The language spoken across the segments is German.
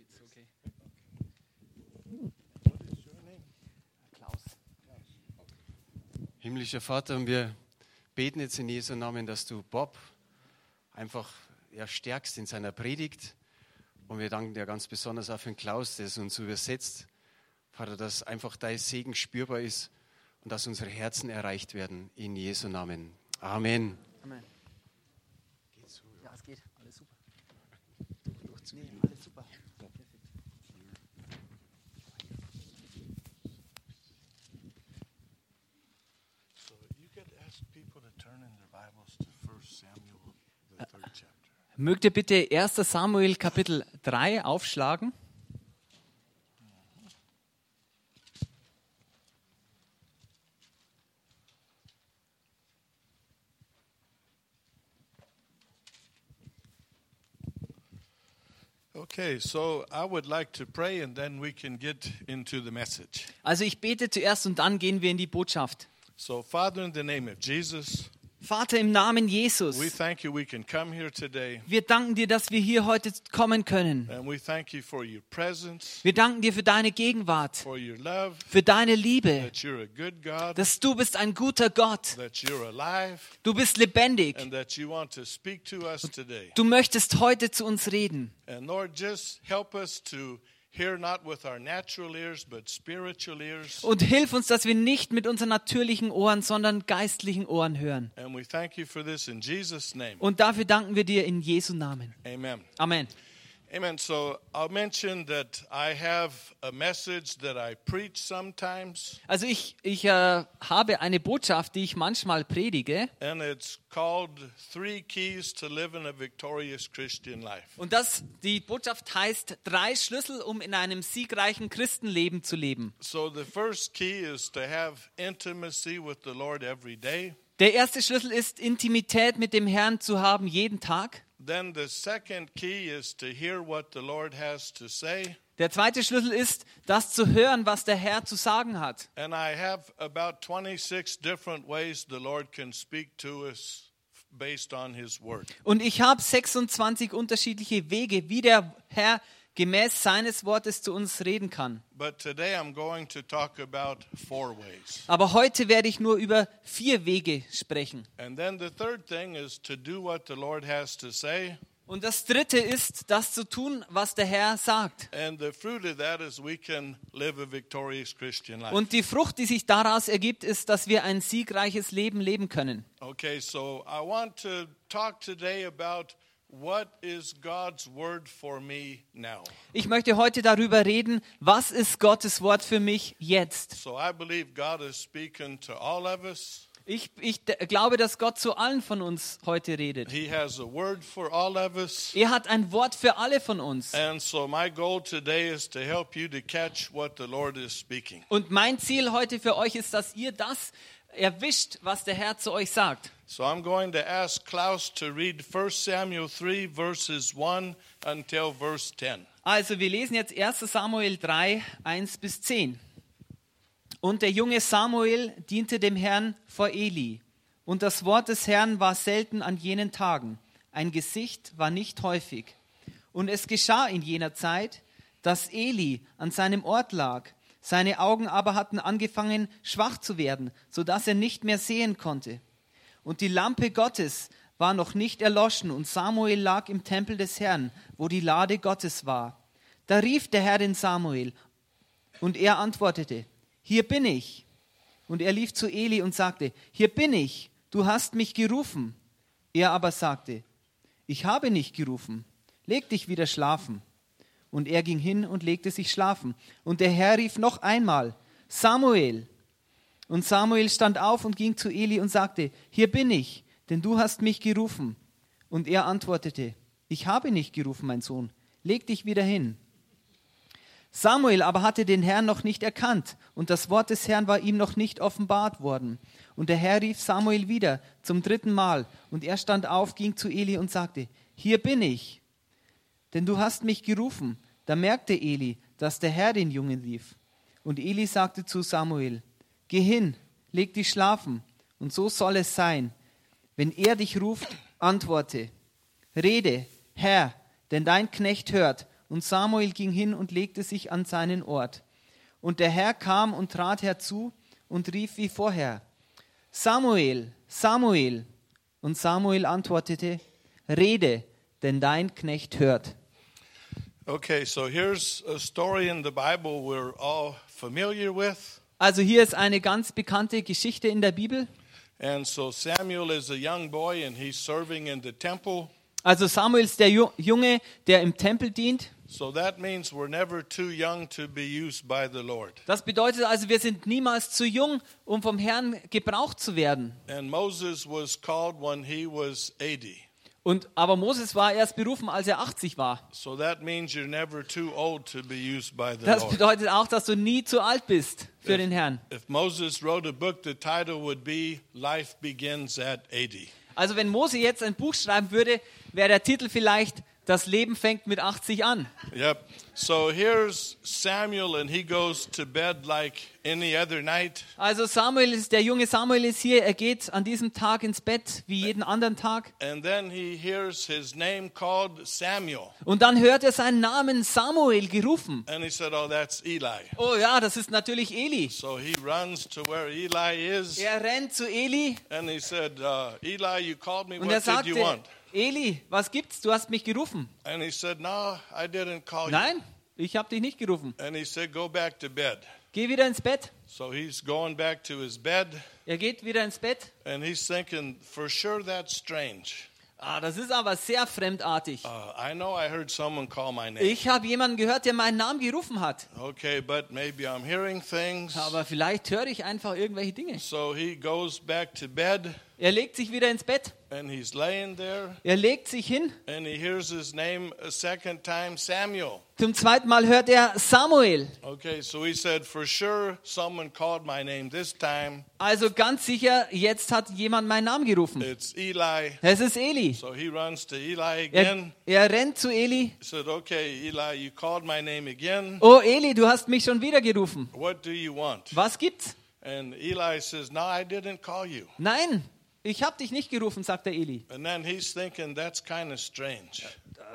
it's okay. Himmlischer Vater, und wir beten jetzt in Jesu Namen, dass du Bob einfach ja, stärkst in seiner Predigt. Und wir danken dir ganz besonders auch für den Klaus, der es uns übersetzt. Vater, dass einfach dein Segen spürbar ist und dass unsere Herzen erreicht werden. In Jesu Namen. Amen. Amen. Ja, es geht. Alles super. Nee, alles super. Perfekt. So you could ask people to turn in their Bibles to 1 Samuel, the third chapter. Mögt ihr bitte 1. Samuel Kapitel 3 aufschlagen? Okay, so I would like to pray and then we can get into the message. Also ich bete zuerst und dann gehen wir in die Botschaft. So, Father, in the name of Jesus, Vater im Namen Jesus, wir danken dir, dass wir hier heute kommen können. Wir danken dir für deine Gegenwart, für deine Liebe, dass du bist ein guter Gott. Du bist lebendig. Du möchtest heute zu uns reden. And Lord, just help us to hear not with our natural ears, but spiritual ears. Und hilf uns, dass wir nicht mit unseren natürlichen Ohren, sondern geistlichen Ohren hören. And we thank you for this in Jesus' name. Und dafür danken wir dir in Jesu Namen. Amen. Amen. Amen. So I'll mention that I have a message that I preach sometimes, Also ich, ich äh, habe eine Botschaft, die ich manchmal predige. and it's called Three Keys to Live in a Victorious Christian Life. Und das, die Botschaft heißt drei Schlüssel, um in einem siegreichen Christenleben zu leben. So the first key is to have intimacy with the Lord every day. Der erste Schlüssel ist, Intimität mit dem Herrn zu haben jeden Tag. Then the second key is to hear what the Lord has to say. Der zweite Schlüssel ist, das zu hören, was der Herr zu sagen hat. And I have about 26 different ways the Lord can speak to us based on His Word. Und ich habe 26 unterschiedliche Wege, wie der Herr gemäß seines Wortes zu uns reden kann. But today I'm going to talk about four ways. Aber heute werde ich nur über vier Wege sprechen. And then the third thing is to do what the Lord has to say. Und das dritte ist, das zu tun, was der Herr sagt. And the fruit of that is we can live a victorious Christian life. Und die Frucht, die sich daraus ergibt, ist, dass wir ein siegreiches Leben leben können. Okay, so I want to talk today about what is God's word for me now. Ich möchte heute darüber reden, was ist Gottes Wort für mich jetzt. So I believe God is speaking to all of us. Ich, ich glaube, dass Gott zu allen von uns heute redet. He has a word for all of us. Er hat ein Wort für alle von uns. And so my goal today is to help you to catch what the Lord is speaking. Und mein Ziel heute für euch ist, dass ihr das erwischt, was der Herr zu euch sagt. So I'm going to ask Klaus to read 1 Samuel 3 verses 1 until verse 10. Also, wir lesen jetzt 1 Samuel 3, 1 bis 10. Und der junge Samuel diente dem Herrn vor Eli. Und das Wort des Herrn war selten an jenen Tagen. Ein Gesicht war nicht häufig. Und es geschah in jener Zeit, dass Eli an seinem Ort lag. Seine Augen aber hatten angefangen schwach zu werden, so dass er nicht mehr sehen konnte. Und die Lampe Gottes war noch nicht erloschen, und Samuel lag im Tempel des Herrn, wo die Lade Gottes war. Da rief der Herr den Samuel, und er antwortete, Hier bin ich. Und er lief zu Eli und sagte, Hier bin ich, du hast mich gerufen. Er aber sagte, Ich habe nicht gerufen, leg dich wieder schlafen. Und er ging hin und legte sich schlafen. Und der Herr rief noch einmal, Samuel. Und Samuel stand auf und ging zu Eli und sagte, Hier bin ich, denn du hast mich gerufen. Und er antwortete, Ich habe nicht gerufen, mein Sohn, leg dich wieder hin. Samuel aber hatte den Herrn noch nicht erkannt, und das Wort des Herrn war ihm noch nicht offenbart worden. Und der Herr rief Samuel wieder zum dritten Mal, und er stand auf, ging zu Eli und sagte, Hier bin ich, denn du hast mich gerufen. Da merkte Eli, dass der Herr den Jungen rief. Und Eli sagte zu Samuel, Geh hin, leg dich schlafen, und so soll es sein. Wenn er dich ruft, antworte, Rede, Herr, denn dein Knecht hört, und Samuel ging hin und legte sich an seinen Ort. Und der Herr kam und trat herzu und rief wie vorher, Samuel, Samuel. Und Samuel antwortete, Rede, denn dein Knecht hört. Okay, so here's a story in the Bible we're all familiar with. Also hier ist eine ganz bekannte Geschichte in der Bibel. And so Samuel is a young boy and he's serving in the temple. Also Samuel ist der Ju- Junge, der im Tempel dient. So that means we're never too young to be used by the Lord. Das bedeutet also, wir sind niemals zu jung, um vom Herrn gebraucht zu werden. And Moses was called when he was 80. Und, aber Moses war erst berufen, als er 80 war. So that means you're never too old to be used by the Das Lord. bedeutet auch, dass du nie zu alt bist für den Herrn. If Moses wrote a book, the title would be Life Begins at 80. Also wenn Mose jetzt ein Buch schreiben würde, wäre der Titel vielleicht Das Leben fängt mit 80 an. Yep. So here's Samuel, and he goes to bed like any other night. Also Samuel ist der junge Samuel ist hier, er geht an diesem Tag ins Bett wie jeden anderen Tag And then he hears his name called Samuel. und dann hört er seinen Namen Samuel gerufen. And he said, Oh, that's Eli. Oh ja, das ist natürlich Eli. So he runs to where Eli is. Er rennt zu Eli And he said, uh, Eli, you called me. und er What did you want? Eli, was gibt's? Du hast mich gerufen. And he said, No, I didn't call. Nein, ich habe dich nicht gerufen. And he said, Go back to bed. Geh wieder ins Bett. So he's going back to his bed. Er geht wieder ins Bett. And he's thinking, For sure, that's strange. Ah, das ist aber sehr fremdartig. Uh, I know I heard someone call my name. Ich habe jemanden gehört, der meinen Namen gerufen hat. Okay, but maybe I'm hearing things. Aber vielleicht höre ich einfach irgendwelche Dinge. So he goes back to bed Er legt sich wieder ins Bett. and he's laying there Er legt sich hin. and he hears his name a second time Samuel. Zum zweiten Mal hört er Samuel. Okay, so he said, For sure, someone called my name this time. Also ganz sicher, jetzt hat jemand meinen Namen gerufen. It's Eli. Es ist Eli. So he runs to Eli Er, again. er rennt zu Eli. He said, Okay, Eli, you called my name again. Oh Eli, du hast mich schon wieder gerufen. What do you want? Was gibt's? And Eli says, No, I didn't call you. Nein, ich habe dich nicht gerufen, sagt der Eli. And then he's thinking, That's kind of strange.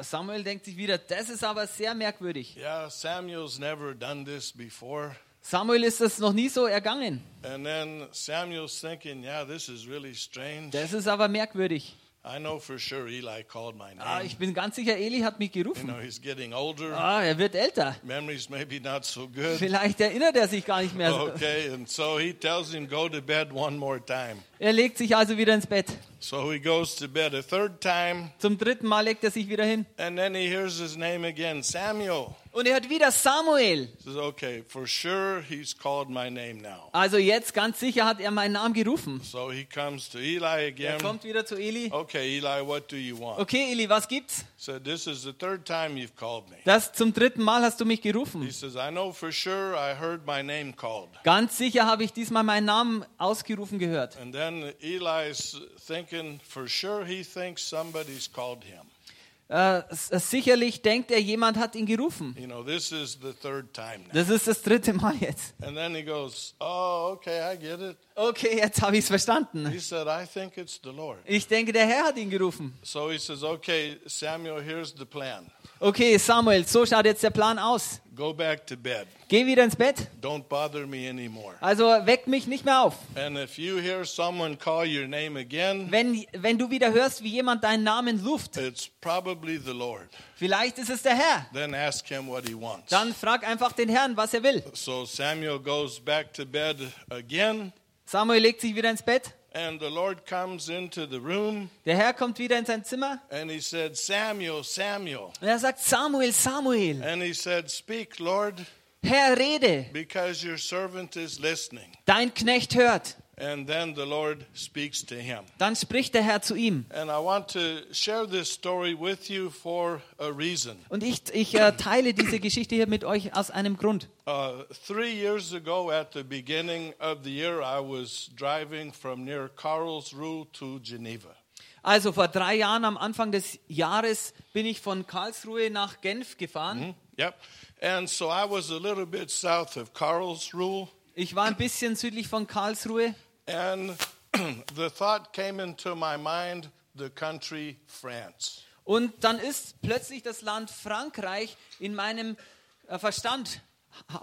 Samuel denkt sich wieder, das ist aber sehr merkwürdig. Yeah, Samuel's never done this before. Samuel ist es noch nie so ergangen. And then Samuel's thinking, yeah, this is really strange. Das ist aber merkwürdig. I know for sure Eli called my Ah, name. ich bin ganz sicher, Eli hat mich You gerufen. know, he's getting older. Ah, er wird älter. Memory's maybe not so good. Vielleicht erinnert er sich gar nicht mehr. Okay, and so he tells him, go to bed one more time. Er legt sich also wieder ins Bett. So he goes to bed a third time, Zum dritten Mal legt er sich wieder hin. and then he hears his name again, Samuel. Und er hört wieder Samuel. He says, okay, for sure he's called my name now. Also jetzt ganz sicher hat er meinen Namen gerufen. So he comes to Eli Er again. kommt wieder zu Eli. Okay, Eli, what do you want? Okay, Eli, was gibt's? Said, this is the third time you've called me. Das zum dritten Mal hast du mich He gerufen. says, I know for sure I heard my name called. Ganz sicher habe ich diesmal meinen Namen ausgerufen gehört. And then Eli's thinking, for sure he thinks somebody's called him. S- sicherlich denkt er, jemand hat ihn gerufen. You know, this is the third time now. Das ist das dritte Mal jetzt. And then he goes, oh, okay, I get it. Okay, jetzt habe ich es verstanden. He said, I think it's the Lord. Ich denke, der Herr hat ihn gerufen. So he says, okay, Samuel, here's the plan. Okay, Samuel, so schaut jetzt der Plan aus. Go back to bed. Geh wieder ins Bett. Don't bother me anymore. Also weck mich nicht mehr auf. And if you hear someone call your name again, Wenn, wenn du wieder hörst, wie jemand deinen Namen ruft, it's probably the Lord. vielleicht ist es der Herr. Then ask him what he wants. Dann frag einfach den Herrn, was er will. So Samuel goes back to bed again, Samuel legt sich wieder ins Bett. And the Lord comes into the room, Der Herr kommt wieder in sein Zimmer and he said, Samuel, Samuel. und er sagt, Samuel, Samuel, And he said, Speak, Lord, Herr, rede, because your servant is listening. dein Knecht hört. And then the Lord speaks to him. Dann spricht der Herr zu ihm. And I want to share this story with you for a reason. Und ich, ich äh, teile diese Geschichte hier mit euch aus einem Grund. Uh, three years ago, at the beginning of the year, I was driving from near Karlsruhe to Geneva. Also vor drei Jahren am Anfang des Jahres bin ich von Karlsruhe nach Genf gefahren. Yep. And so I was a little bit south of Karlsruhe, Ich war ein bisschen südlich von Karlsruhe and the thought came into my mind the country France. Und dann ist plötzlich das Land Frankreich in meinem äh, Verstand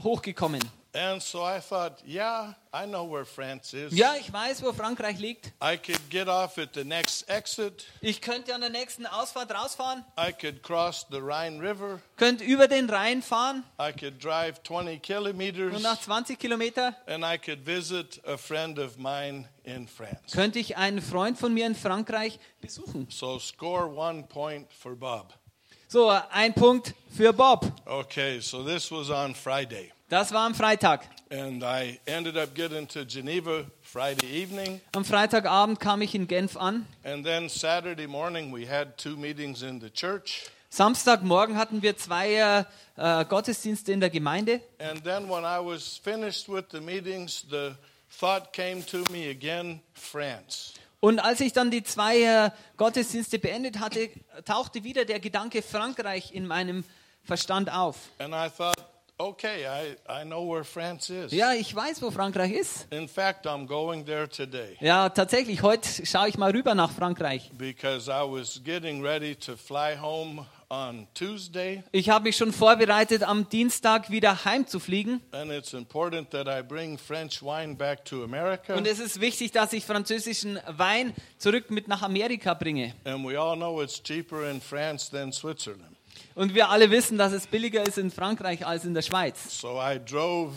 hochgekommen. And so I thought, yeah, I know where France is. Ja, ich weiß, wo Frankreich liegt. I could get off at the next exit. Ich könnte an der nächsten Ausfahrt rausfahren, I could cross the Rhine River. könnte über den Rhein fahren I could drive 20 kilometers. und nach 20 Kilometer And I could visit a friend of mine in France. könnte ich einen Freund von mir in Frankreich besuchen. So score one point for Bob. So, ein Punkt für Bob. Okay, so this was on Friday. Das war am Freitag. And I ended up getting to Geneva Friday evening. Am Freitagabend kam ich in Genf an. And then Saturday morning, we had two meetings in the church. Samstagmorgen hatten wir zwei äh, äh, Gottesdienste in der Gemeinde. And then when I was finished with the meetings, the thought came to me again France. Und als ich dann die zwei äh, Gottesdienste beendet hatte, tauchte wieder der Gedanke Frankreich in meinem Verstand auf. And I thought, okay, I, I know where France is. Ja, ich weiß, wo Frankreich ist. In fact, I'm going there today Ja, tatsächlich, heute schaue ich mal rüber nach Frankreich. because I was getting ready to fly home on Tuesday. Ich habe mich schon vorbereitet, am Dienstag wieder heimzufliegen. And it's important that I bring French wine back to America. Und es ist wichtig, dass ich französischen Wein zurück mit nach Amerika bringe. And we all know it's cheaper in France than Switzerland. Und wir alle wissen, dass es billiger ist in Frankreich als in der Schweiz. So I drove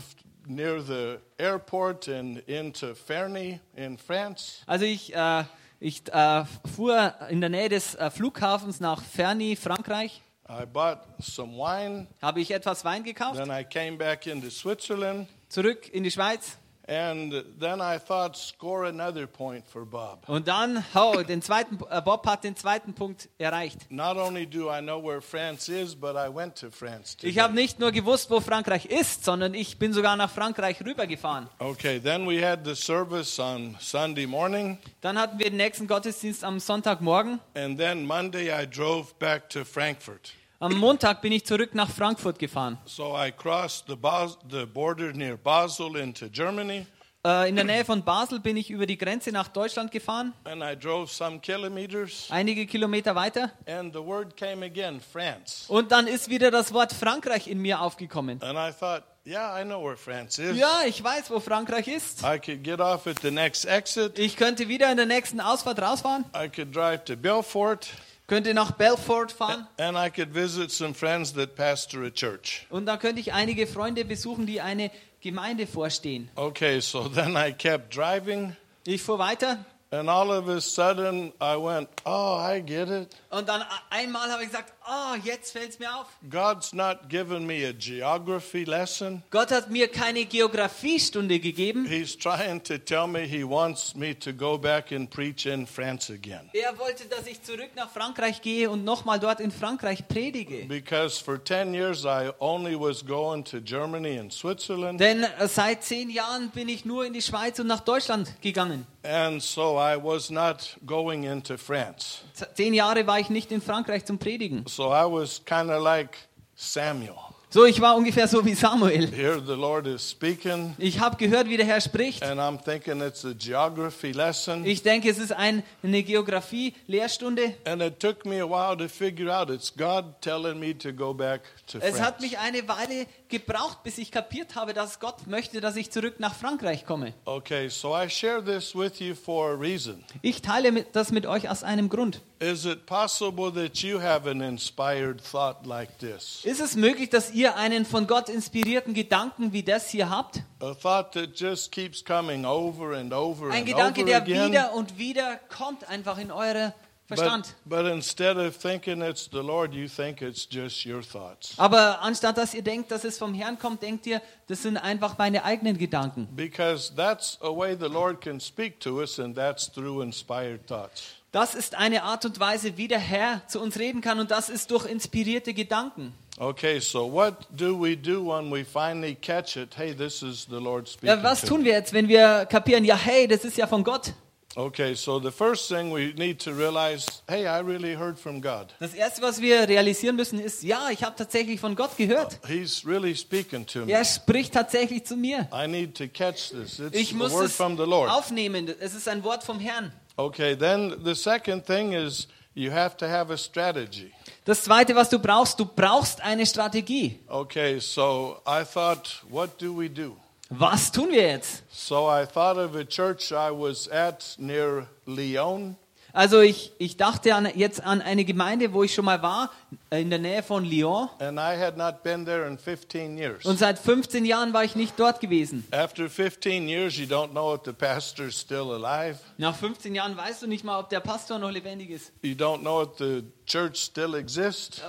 near the airport and into Ferney in France. Also ich, äh, ich äh, fuhr in der Nähe des äh, Flughafens nach Ferny, Frankreich. I bought some wine. Habe ich etwas Wein gekauft, Then I came back into Switzerland. zurück in die Schweiz. And then I thought, score another point for Bob. Und dann, oh, den zweiten, äh, Bob hat den zweiten Punkt erreicht. Not only do I know where France is, but I went to France Ich habe nicht nur gewusst, wo Frankreich ist, sondern ich bin sogar nach Frankreich rübergefahren. Okay, then we had the service on Sunday morning. Dann hatten wir den nächsten Gottesdienst am Sonntagmorgen. And then Monday I drove back to Frankfurt. Am Montag bin ich zurück nach Frankfurt gefahren. So I crossed the, Bas- the border near Basel into Germany. Äh, in der Nähe von Basel bin ich über die Grenze nach Deutschland gefahren, And I drove some kilometers. einige Kilometer weiter. And the word came again, France. Und dann ist wieder das Wort Frankreich in mir aufgekommen. And I thought, yeah, I know where France is. Ja, ich weiß, wo Frankreich ist. I could get off at the next exit. Ich könnte wieder in der nächsten Ausfahrt rausfahren, I could drive to Belfort. Könnte nach Belfort fahren And I could visit some friends that pastor a church. und da könnte ich einige Freunde besuchen, die eine Gemeinde vorstehen. Okay, so then I kept driving. Ich fuhr weiter And all of a sudden I went, oh, I get it. und dann einmal habe ich gesagt, ah, jetzt fällt es mir auf. God's not giving me a geography lesson. Gott hat mir keine Geografiestunde gegeben. He's trying to tell me he wants me to go back and preach in France again. Er wollte, dass ich zurück nach Frankreich gehe und nochmal dort in Frankreich predige. Because for 10 years I only was going to Germany and Switzerland. Denn äh, seit zehn Jahren bin ich nur in die Schweiz und nach Deutschland gegangen. And so I was not going into France. Zehn Jahre war ich nicht in Frankreich zum Predigen. So I was kind of like Samuel. So, ich war ungefähr so wie Samuel. Here the Lord is speaking, Ich habe gehört, wie der Herr spricht. and I'm thinking it's a geography lesson. Ich denke, es ist ein, eine Geografie-Lehrstunde. And it took me a while to figure out it's God telling me to go back to Es hat France. mich eine Weile gebraucht, bis ich kapiert habe, dass Gott möchte, dass ich zurück nach Frankreich komme. Okay, so I share this with you for a reason. Ich teile mit- das mit euch aus einem Grund. Is it possible that you have an inspired thought like this? Ist es möglich, dass ihr einen von Gott inspirierten Gedanken wie das hier habt? A thought that just keeps coming over and over Ein and Gedanke, over der again. wieder und wieder kommt einfach in But, Verstand. but instead of thinking it's the Lord, you think it's just your thoughts. Aber anstatt dass ihr denkt, dass es vom Herrn kommt, denkt ihr, das sind einfach meine eigenen Gedanken. Because that's a way the Lord can speak to us, and that's through inspired thoughts. Das ist eine Art und Weise, wie der Herr zu uns reden kann und das ist durch inspirierte Gedanken. Okay, so what do we do when we finally catch it? Hey, this is the Lord speaking. Ja, was tun wir jetzt, wenn wir kapieren, ja, hey, das ist ja von Gott? Okay, so the first thing we need to realize, hey, I really heard from God. Das Erste, was wir realisieren müssen, ist, ja, ich habe tatsächlich von Gott gehört. He's really speaking to me. Er spricht tatsächlich zu mir. I need to catch this. It's Ich muss word es from the Lord. aufnehmen. Es ist ein Wort vom Herrn. Okay, then the second thing is you have to have a strategy. Das zweite, was du brauchst, du brauchst eine Strategie. Okay, so I thought, what do we do? Was tun wir jetzt? So I thought of a church I was at near Lyon. Also ich, ich dachte an, jetzt an eine Gemeinde, wo ich schon mal war, in der Nähe von Lyon. And I had not been there in 15 years. Und seit 15 Jahren war ich nicht dort gewesen. After 15 years, you don't know if the pastor's still alive. Nach 15 Jahren weißt du nicht mal, ob der Pastor noch lebendig ist. You don't know if the church still exists.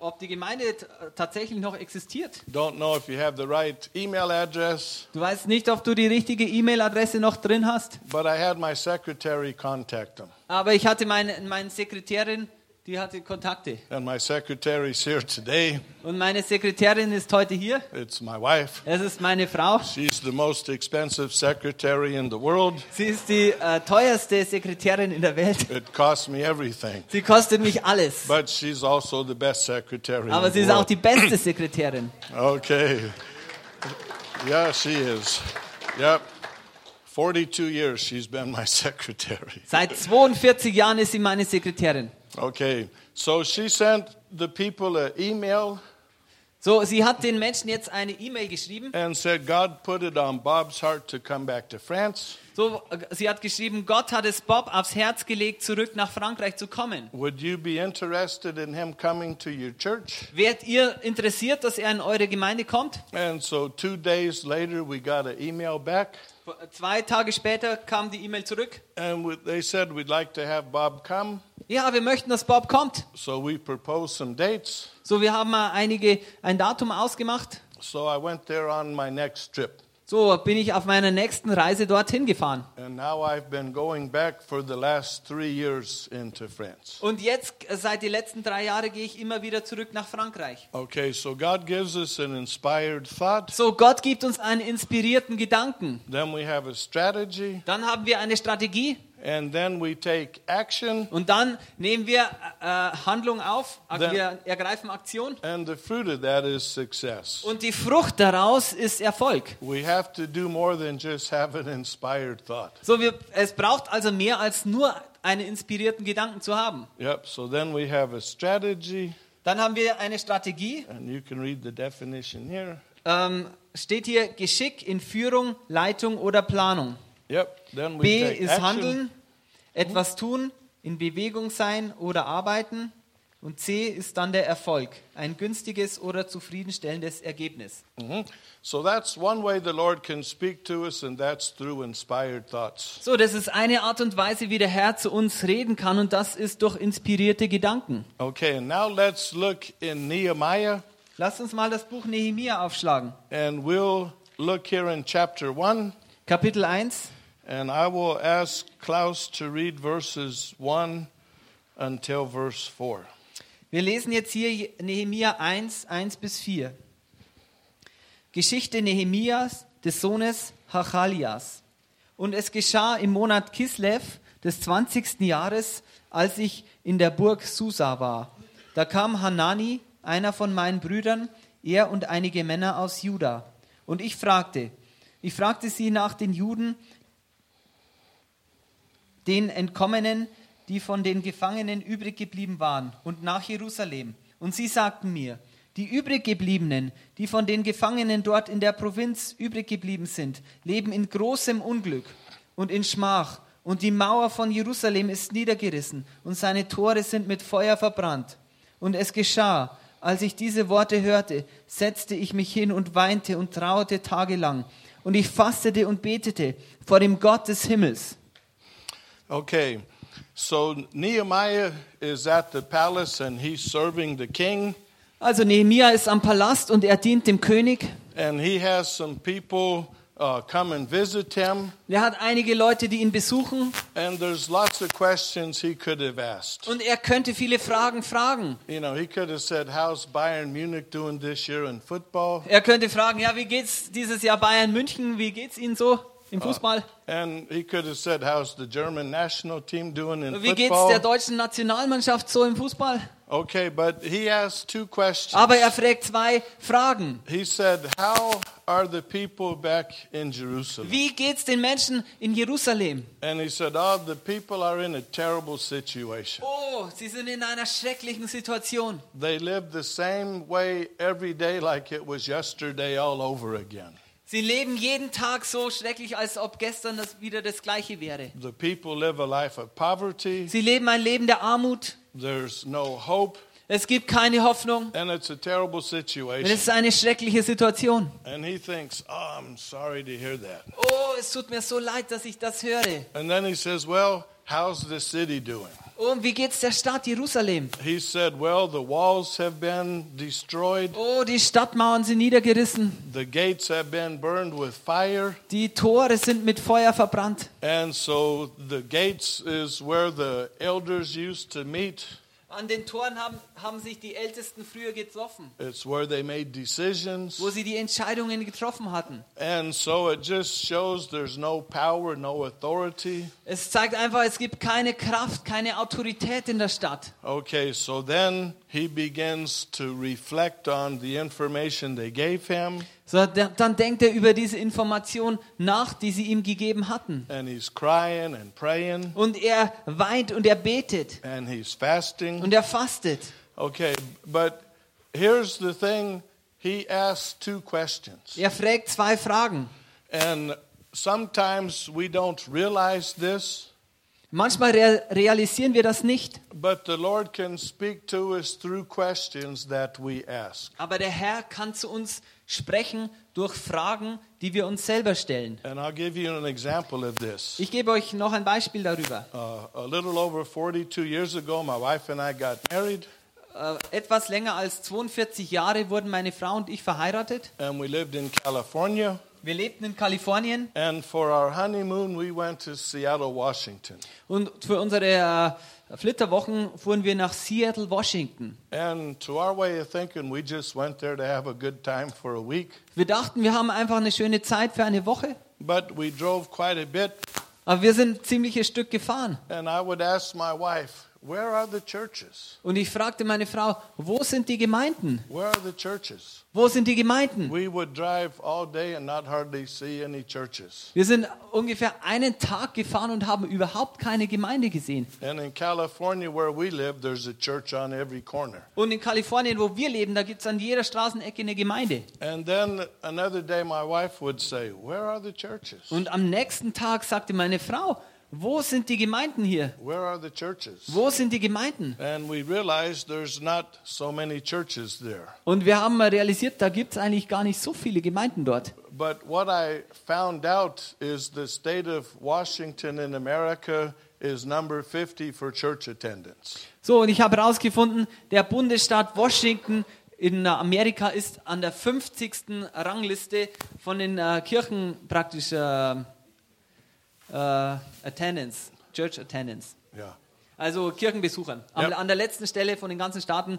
Ob die Gemeinde t- tatsächlich noch existiert. Don't know if you have the right email address. Du weißt nicht, ob du die richtige E-Mail-Adresse noch drin hast. But I had my secretary contact them. Aber ich hatte meine, meine Sekretärin, die hatte Kontakte. And my secretary's here today. Und meine Sekretärin ist heute hier. It's my wife. Es ist meine Frau. She's the most expensive secretary in the world. Sie ist die äh, teuerste Sekretärin in der Welt. It costs me everything. Sie kostet mich alles. But she's also the best secretary Aber sie ist auch die beste Sekretärin. Okay. Yeah, she is. Yep. 42 years she's been my secretary. Seit 42 Jahren ist sie meine Sekretärin. Okay. So she sent the people an email So, sie hat den Menschen jetzt eine E-Mail geschrieben. and said God put it on Bob's heart to come back to France. So, äh, sie hat geschrieben, Gott hat es Bob aufs Herz gelegt, zurück nach Frankreich zu kommen. Would you be interested in him coming to your church? Wärt ihr interessiert, dass er in eure Gemeinde kommt? And so two days later, we got an email back, Zwei Tage später kam die E-Mail zurück. and they said we'd like to have Bob come. Ja, wir möchten, dass Bob kommt. So we proposed some dates. So, wir haben einige, ein Datum ausgemacht. So I went there on my next trip. So bin ich auf meiner nächsten Reise dorthin gefahren. And now I've been going back for the last three years into France. Und jetzt, äh, seit den letzten drei Jahren, gehe ich immer wieder zurück nach Frankreich. Okay, so God gives us an inspired thought. So, Gott gibt uns einen inspirierten Gedanken. Then we have a strategy. Dann haben wir eine Strategie And then we take action. und dann nehmen wir äh, Handlung auf, Dann- wir ergreifen Aktion And the fruit of that is success. und die Frucht daraus ist Erfolg. We have to do more than just have an inspired thought. So, wir, es braucht also mehr als nur einen inspirierten Gedanken zu haben. Yep, so then we have a strategy. Dann haben wir eine Strategie. And you can read the definition here. Ähm, steht hier Geschick in Führung, Leitung oder Planung. Yep, then we B take ist action. Handeln, etwas tun, in Bewegung sein oder arbeiten. Und C ist dann der Erfolg, ein günstiges oder zufriedenstellendes Ergebnis. Mhm. So that's one way the Lord can speak to us, and that's through inspired thoughts. So, das ist eine Art und Weise, wie der Herr zu uns reden kann und das ist durch inspirierte Gedanken. Okay, now let's look in Nehemiah, Lasst uns mal das Buch Nehemia aufschlagen. and we'll look here in chapter 1. Kapitel 1. And I will ask Klaus to read verses 1 until verse 4. Wir lesen jetzt hier Nehemia 1, 1 bis 4. Geschichte Nehemias, des Sohnes Hachalias. Und es geschah im Monat Kislev des 20. Jahres, als ich in der Burg Susa war. Da kam Hanani, einer von meinen Brüdern, er und einige Männer aus Juda. Und ich fragte, ich fragte sie nach den Juden, den Entkommenen, die von den Gefangenen übrig geblieben waren, und nach Jerusalem. Und sie sagten mir, die übrig gebliebenen, die von den Gefangenen dort in der Provinz übrig geblieben sind, leben in großem Unglück und in Schmach. Und die Mauer von Jerusalem ist niedergerissen und seine Tore sind mit Feuer verbrannt. Und es geschah, als ich diese Worte hörte, setzte ich mich hin und weinte und trauerte tagelang. Und ich fastete und betete vor dem Gott des Himmels. Okay, so Nehemiah is at the palace and he's serving the king, Also Nehemia ist am Palast und er dient dem König. and he has some people uh, come and visit him, Er hat einige Leute, die ihn besuchen and there's lots of questions he could have asked. und er könnte viele Fragen fragen. You know, he could have said, How's Bayern Munich doing this year in football? Er könnte fragen, ja, wie geht's dieses Jahr Bayern München? Wie geht's Ihnen so? Im Fußball? And he could have said, How's the German national team doing in Wie geht's der football? deutschen Nationalmannschaft so im Fußball? Okay, but he asked two questions. Aber er fragt zwei Fragen. He said, How are the people back in Jerusalem? Wie geht's den Menschen in Jerusalem? And he said, Oh, the people are in a terrible situation. Oh, sie sind in einer schrecklichen Situation. They live the same way every day like it was yesterday all over again. Sie leben jeden Tag so schrecklich, als ob gestern das wieder das gleiche wäre. The people live a life of poverty. Sie leben ein Leben der Armut. There's no hope. Es gibt keine Hoffnung. And it's a terrible Und es situation. ist eine schreckliche Situation. And he thinks, Oh, I'm sorry to hear that. Oh, es tut mir so leid, dass ich das höre. And then he says, Well, how's the city doing? Oh, und wie geht's der Stadt Jerusalem? He said, Well, the walls have been destroyed, Oh, die Stadtmauern sind niedergerissen. the gates have been burned with fire. Die Tore sind mit Feuer verbrannt. And so the gates is where the elders used to meet. An den Toren haben, haben sich die Ältesten früher getroffen, It's where they made decisions. wo sie die Entscheidungen getroffen hatten. And so it just shows there's no power, no authority. Es zeigt einfach, es gibt keine Kraft, keine Autorität in der Stadt. Okay, so then he begins to reflect on the information they gave him, So, da- dann denkt er über diese Information nach, die sie ihm gegeben hatten. and he's crying and praying, Und er weint und er betet and he's fasting. und er fastet. Okay, but here's the thing he asks two questions. Er fragt zwei Fragen. And sometimes we don't realize this, Manchmal rea- realisieren wir das nicht, but the Lord can speak to us through questions that we ask. aber der Herr kann zu uns sprechen durch Fragen, die wir uns selber stellen. And I'll give you an example of this. Ich gebe euch noch ein Beispiel darüber. Uh, a little over 42 years ago, my wife and I got married, etwas länger als 42 Jahre wurden meine Frau und ich verheiratet. and we lived in California. Wir lebten in Kalifornien And for our honeymoon, we went to Seattle, Washington. und für unsere äh, Flitterwochen fuhren wir nach Seattle, Washington. And to our way of thinking, we just went there to have a good time for a week. Wir dachten, wir haben einfach eine schöne Zeit für eine Woche, But we drove quite a bit, aber wir sind ein ziemliches Stück gefahren. and I would ask my wife, Where are the churches? Und ich fragte meine Frau, wo sind die Gemeinden? Where are the churches? Wo sind die Gemeinden? We would drive all day and not hardly see any churches. Wir sind ungefähr einen Tag gefahren und haben überhaupt keine Gemeinde gesehen. And in California, where we live, there's a church on every corner. Und in Kalifornien, wo wir leben, da gibt es an jeder Straßenecke eine Gemeinde. And then another day, my wife would say, Where are the churches? Und am nächsten Tag sagte meine Frau, wo sind die Gemeinden hier? Where are the churches? Wo sind die Gemeinden? And we realized there's not so many churches there. Und wir haben realisiert, da gibt es eigentlich gar nicht so viele Gemeinden dort. But what I found out is the state of Washington in America is number 50 for church attendance. So, und ich habe herausgefunden, der Bundesstaat Washington in Amerika ist an der 50. Rangliste von den äh, Kirchen praktisch äh, äh, Attendance, Church Attendance. Yeah. Also Kirchenbesuchern. Ja. An der letzten Stelle von den ganzen Staaten,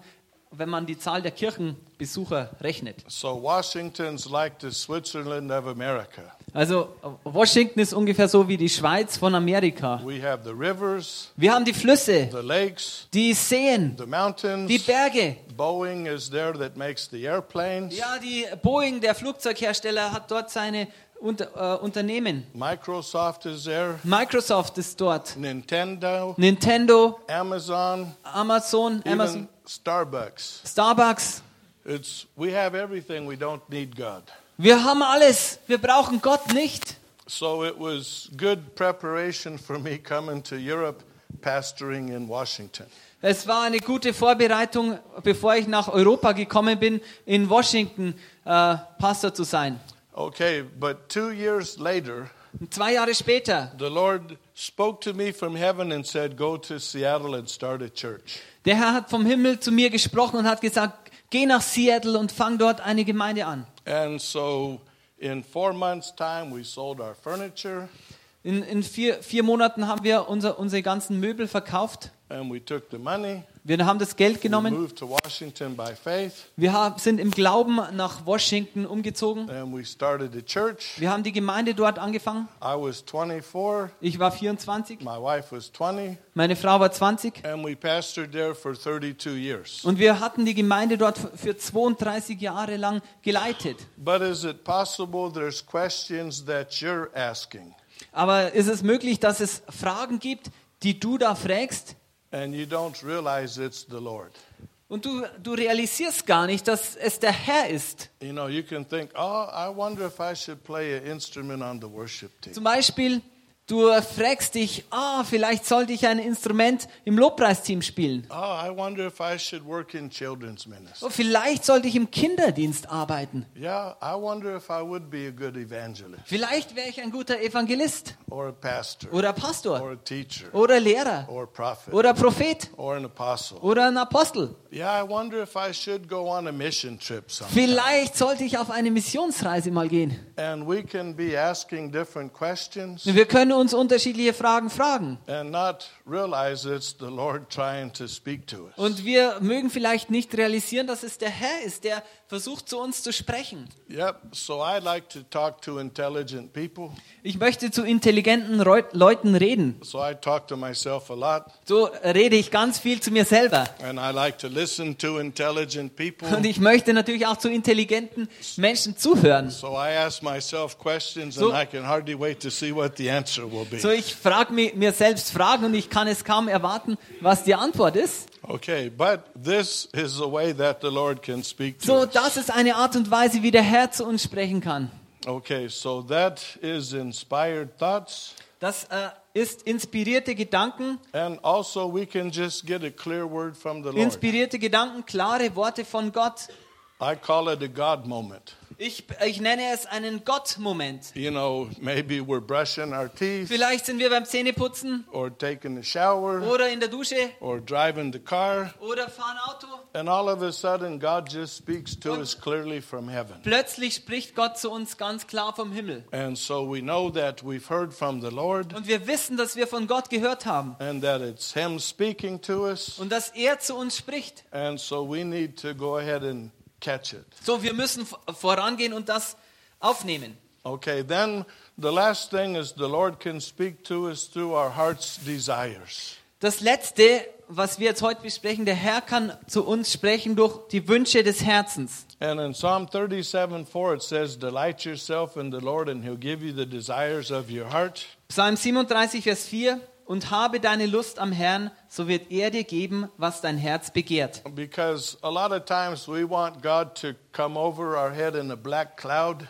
wenn man die Zahl der Kirchenbesucher rechnet. So Washington's like the Switzerland of America. Also Washington ist ungefähr so wie die Schweiz von Amerika. We have the rivers, Wir haben die Flüsse, the lakes, die Seen, the mountains. die Berge. Boeing is there that makes the airplanes. Ja, die Boeing, der Flugzeughersteller, hat dort seine Unter, äh, Unternehmen. Microsoft is there. Microsoft ist dort. Nintendo, Nintendo, Amazon, Amazon, Amazon, Starbucks. Starbucks. It's we have everything. We don't need God. Wir haben alles. Wir brauchen Gott nicht. So it was good preparation for me coming to Europe, pastoring in Washington. Es war eine gute Vorbereitung, bevor ich nach Europa gekommen bin, in Washington äh, Pastor zu sein. Okay, but two years later, zwei Jahre später, the Lord spoke to me from heaven and said, "Go to Seattle and start a church." der Herr hat vom Himmel zu mir gesprochen und hat gesagt, geh nach Seattle und fang dort eine Gemeinde an. And so, in four months' time, we sold our furniture. In, in vier, vier Monaten haben wir unser, unsere ganzen Möbel verkauft. And we took the money. Wir haben das Geld genommen. Wir sind im Glauben nach Washington umgezogen. and we started a church. Wir haben die Gemeinde dort angefangen. I was 24, Ich war 24, my wife was 20, meine Frau war 20 and we pastored there for 32 years. und wir hatten die Gemeinde dort für 32 Jahre lang geleitet. But is it possible there's questions that you're asking Aber ist es möglich, dass es Fragen gibt, die du da fragst and you don't realize it's the Lord? und du, du realisierst gar nicht, dass es der Herr ist? You know, you can think, oh, I wonder if I should play an instrument on the worship team. Zum Beispiel, du fragst dich, ah, vielleicht sollte ich ein Instrument im Lobpreisteam spielen. Oh, I wonder if I should work in children's ministry. Oh, vielleicht sollte ich im Kinderdienst arbeiten. Yeah, I wonder if I would be a good evangelist Vielleicht wäre ich ein guter Evangelist or a pastor oder or Pastor a teacher oder Lehrer or a prophet oder Prophet or an apostle. oder ein Apostel. Yeah, I wonder if I should go on a mission trip sometime. Vielleicht sollte ich auf eine Missionsreise mal gehen. And we can be asking different questions Wir können uns unterschiedliche Fragen fragen. and not realize it's the Lord trying to speak to us. Und wir mögen vielleicht nicht realisieren, dass es der Herr ist, der versucht zu uns zu sprechen. Yep, so I like to talk to intelligent people. Ich möchte zu intelligenten Leuten reden. So I talk to myself a lot So rede ich ganz viel zu mir selber. and I like to listen to intelligent people. Und ich möchte natürlich auch zu intelligenten Menschen zuhören. So I ask myself questions So- and I can hardly wait to see what the answer. So ich frage mir, mir selbst Fragen und ich kann es kaum erwarten, was die Antwort ist. Okay, but this is the way that the Lord can speak to So, us. das ist eine Art und Weise, wie der Herr zu uns sprechen kann. Okay, so that is inspired thoughts. Das äh, ist inspirierte Gedanken, And also, we can just get a clear word from the Lord. inspirierte Gedanken, klare Worte von Gott. I call it a God moment. Ich, ich nenne es einen Gott-Moment. You know, maybe we're brushing our teeth Vielleicht sind wir beim Zähneputzen or taking a shower oder in der Dusche or driving the car, oder fahren Auto. and all of a sudden, God just speaks to us clearly from heaven. Plötzlich spricht Gott zu uns ganz klar vom Himmel. And so we know that we've heard from the Lord Und wir wissen, dass wir von Gott gehört haben and that it's Him speaking to us. und dass er zu uns spricht. And so we need to go ahead and catch it. So, wir müssen vorangehen und das aufnehmen. Okay, then the last thing is the Lord can speak to us through our heart's desires. Das letzte, was wir jetzt heute besprechen, der Herr kann zu uns sprechen durch die Wünsche des Herzens. And in Psalm 37 4, it says, Delight yourself in the Lord, and He'll give you the desires of your heart. Psalm 37, Vers 4. Und habe deine Lust am Herrn, so wird er dir geben, was dein Herz begehrt. Because a lot of times we want God to come over our head in a black cloud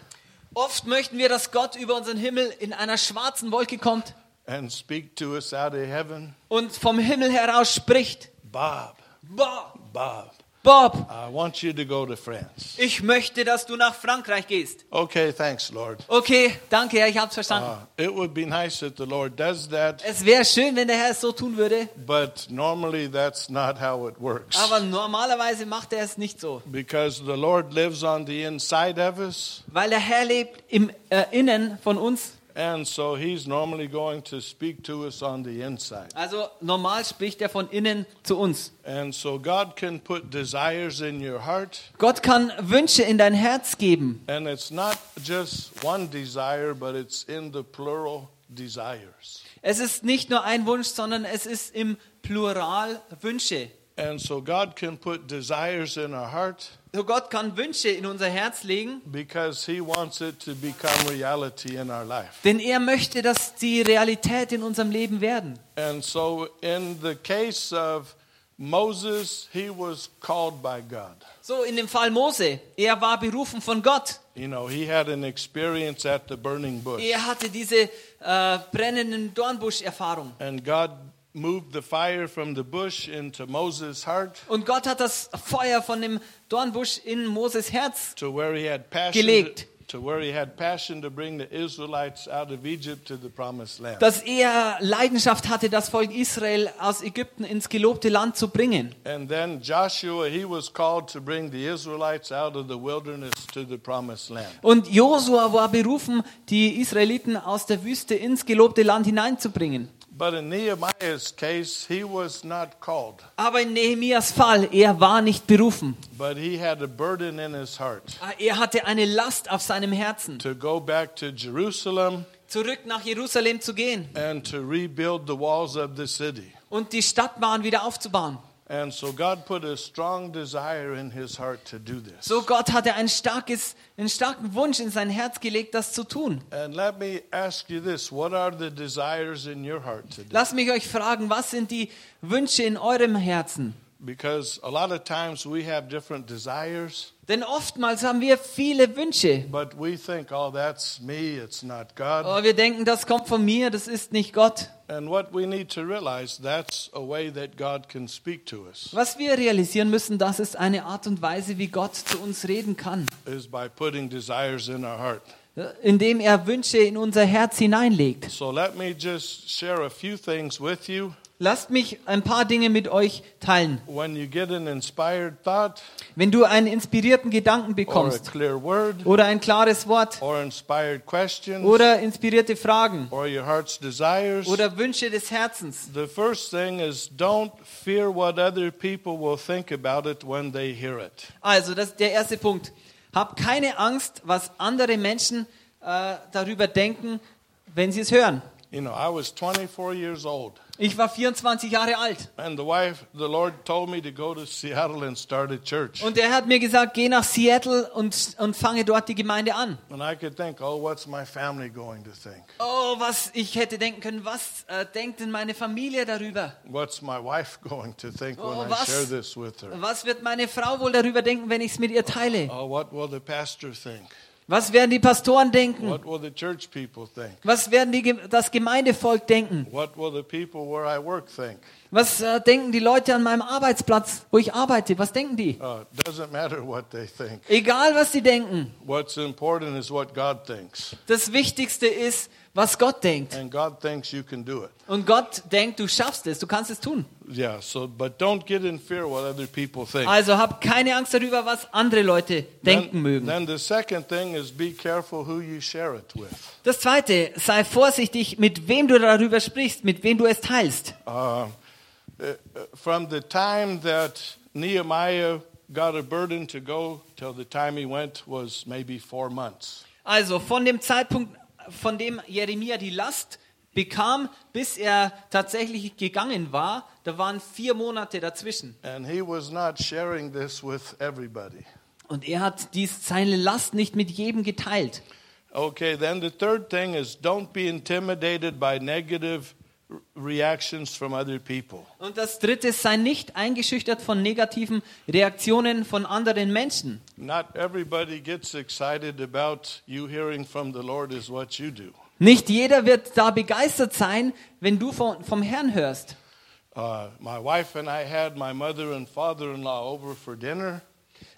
Oft möchten wir, dass Gott über unseren Himmel in einer schwarzen Wolke kommt and speak to us out of heaven. und vom Himmel heraus spricht. Bob, Bob, Bob, Bob, I want you to go to France. ich möchte, dass du nach Frankreich gehst. Okay, thanks, Lord. Okay, danke, Herr, ich hab's verstanden. Uh, it would be nice if the Lord does that, Es wäre schön, wenn der Herr es so tun würde, but normally that's not how it works. aber normalerweise macht er es nicht so. Because the Lord lives on the inside of us, Weil der Herr lebt im äh, Innen von uns. And so He's normally going to speak to us on the inside. Also normal spricht er von innen zu uns. And so God can put desires in your heart, Gott kann Wünsche in dein Herz geben. and it's not just one desire, but it's in the plural desires. Es ist nicht nur ein Wunsch, sondern es ist im Plural Wünsche. And so God can put desires in our heart So Gott kann Wünsche in unser Herz legen, because He wants it to become reality in our life. denn er möchte, dass die Realität in unserem Leben werden. And so, in the case of Moses, he was called by God. So in dem Fall Mose, er war berufen von Gott. You know, he had an experience at the burning bush. Er hatte diese äh, brennenden Dornbusch-Erfahrung. And God moved the fire from the bush into Moses' heart Und Gott hat das Feuer von dem Dornbusch in Moses Herz to where he had passion Gelegt. to where he had passion to bring the Israelites out of Egypt to the promised land. dass er Leidenschaft hatte, das Volk Israel aus Ägypten ins gelobte Land zu bringen. And then Joshua, he was called to bring the Israelites out of the wilderness to the promised land. Und Josua war berufen, die Israeliten aus der Wüste ins gelobte Land hineinzubringen. But in Nehemiah's case, he was not called, Aber in Nehemias Fall, er war nicht berufen. but he had a burden in his heart Er hatte eine Last auf seinem Herzen, to go back to Jerusalem zurück nach Jerusalem zu gehen and to rebuild the walls of the city. und die Stadtmauern wieder aufzubauen. And so God put a strong desire in his heart to do this. So Gott hatte ein starkes, einen starken Wunsch in sein Herz gelegt, das zu tun. And let me ask you this what are the desires in your heart today? Lass mich euch fragen, was sind die Wünsche in eurem Herzen? Because a lot of times we have different desires, Denn oftmals haben wir viele Wünsche. but we think, oh, that's me, it's not God. Aber wir denken, das kommt von mir, das ist nicht Gott. And what we need to realize, that's a way that God can speak to us, Was wir realisieren müssen, das ist eine Art und Weise, wie Gott zu uns reden kann, is by putting desires in our heart. indem er Wünsche in unser Herz hineinlegt. So let me just share a few things with you. Lasst mich ein paar Dinge mit euch teilen. When you get an inspired thought, Wenn du einen inspirierten Gedanken bekommst clear word, oder ein klares Wort or inspired questions, oder inspirierte Fragen or your heart's desires, oder Wünsche des Herzens, the first thing is don't fear what other people will think about it when they hear it. Also, das ist der erste Punkt. Hab keine Angst, was andere Menschen äh, darüber denken, wenn sie es hören. You know, I was 24 years old, Ich war 24 Jahre alt and the wife, the Lord told me to go to Seattle and start a church. und er hat mir gesagt, geh nach Seattle und, und fange dort die Gemeinde an. And I could think, oh, what's my family going to think? Oh, was ich hätte denken können, was äh, denkt denn meine Familie darüber? What's my wife going to think when Oh, I was- share this with her? Was wird meine Frau wohl darüber denken, wenn ich es mit ihr teile? Oh, what will the pastor think? Was werden die Pastoren denken? What will the church people think? Was werden die, das Gemeindevolk denken? What will the people where I work think? Was äh, denken die Leute an meinem Arbeitsplatz, wo ich arbeite? Was denken die? Uh, it doesn't matter what they think. Egal, was die denken. What's important is what God thinks. Das Wichtigste ist, was Gott denkt. And God thinks you can do it. Und Gott denkt, du schaffst es, du kannst es tun. Yeah, so, but don't get in fear what other people think. Also hab keine Angst darüber, was andere Leute denken then, mögen. then the second thing is be careful who you share it with. Das Zweite, sei vorsichtig, mit wem du darüber sprichst, mit wem du es teilst. Uh, uh, from the time that Nehemiah got a burden to go till the time he went was maybe four months. Also von dem Zeitpunkt, von dem Jeremia die Last bekam, bis er tatsächlich gegangen war, da waren vier Monate dazwischen. And he was not sharing this with everybody. Und er hat dies, seine Last nicht mit jedem geteilt. Okay, then the third thing is don't be intimidated by negative reactions from other people. Und das Dritte, sei nicht eingeschüchtert von negativen Reaktionen von anderen Menschen. Not everybody gets excited about you hearing from the Lord, is what you do. Nicht jeder wird da begeistert sein, wenn du von, vom Herrn hörst. Uh, my wife and I had my mother and father in law over for dinner,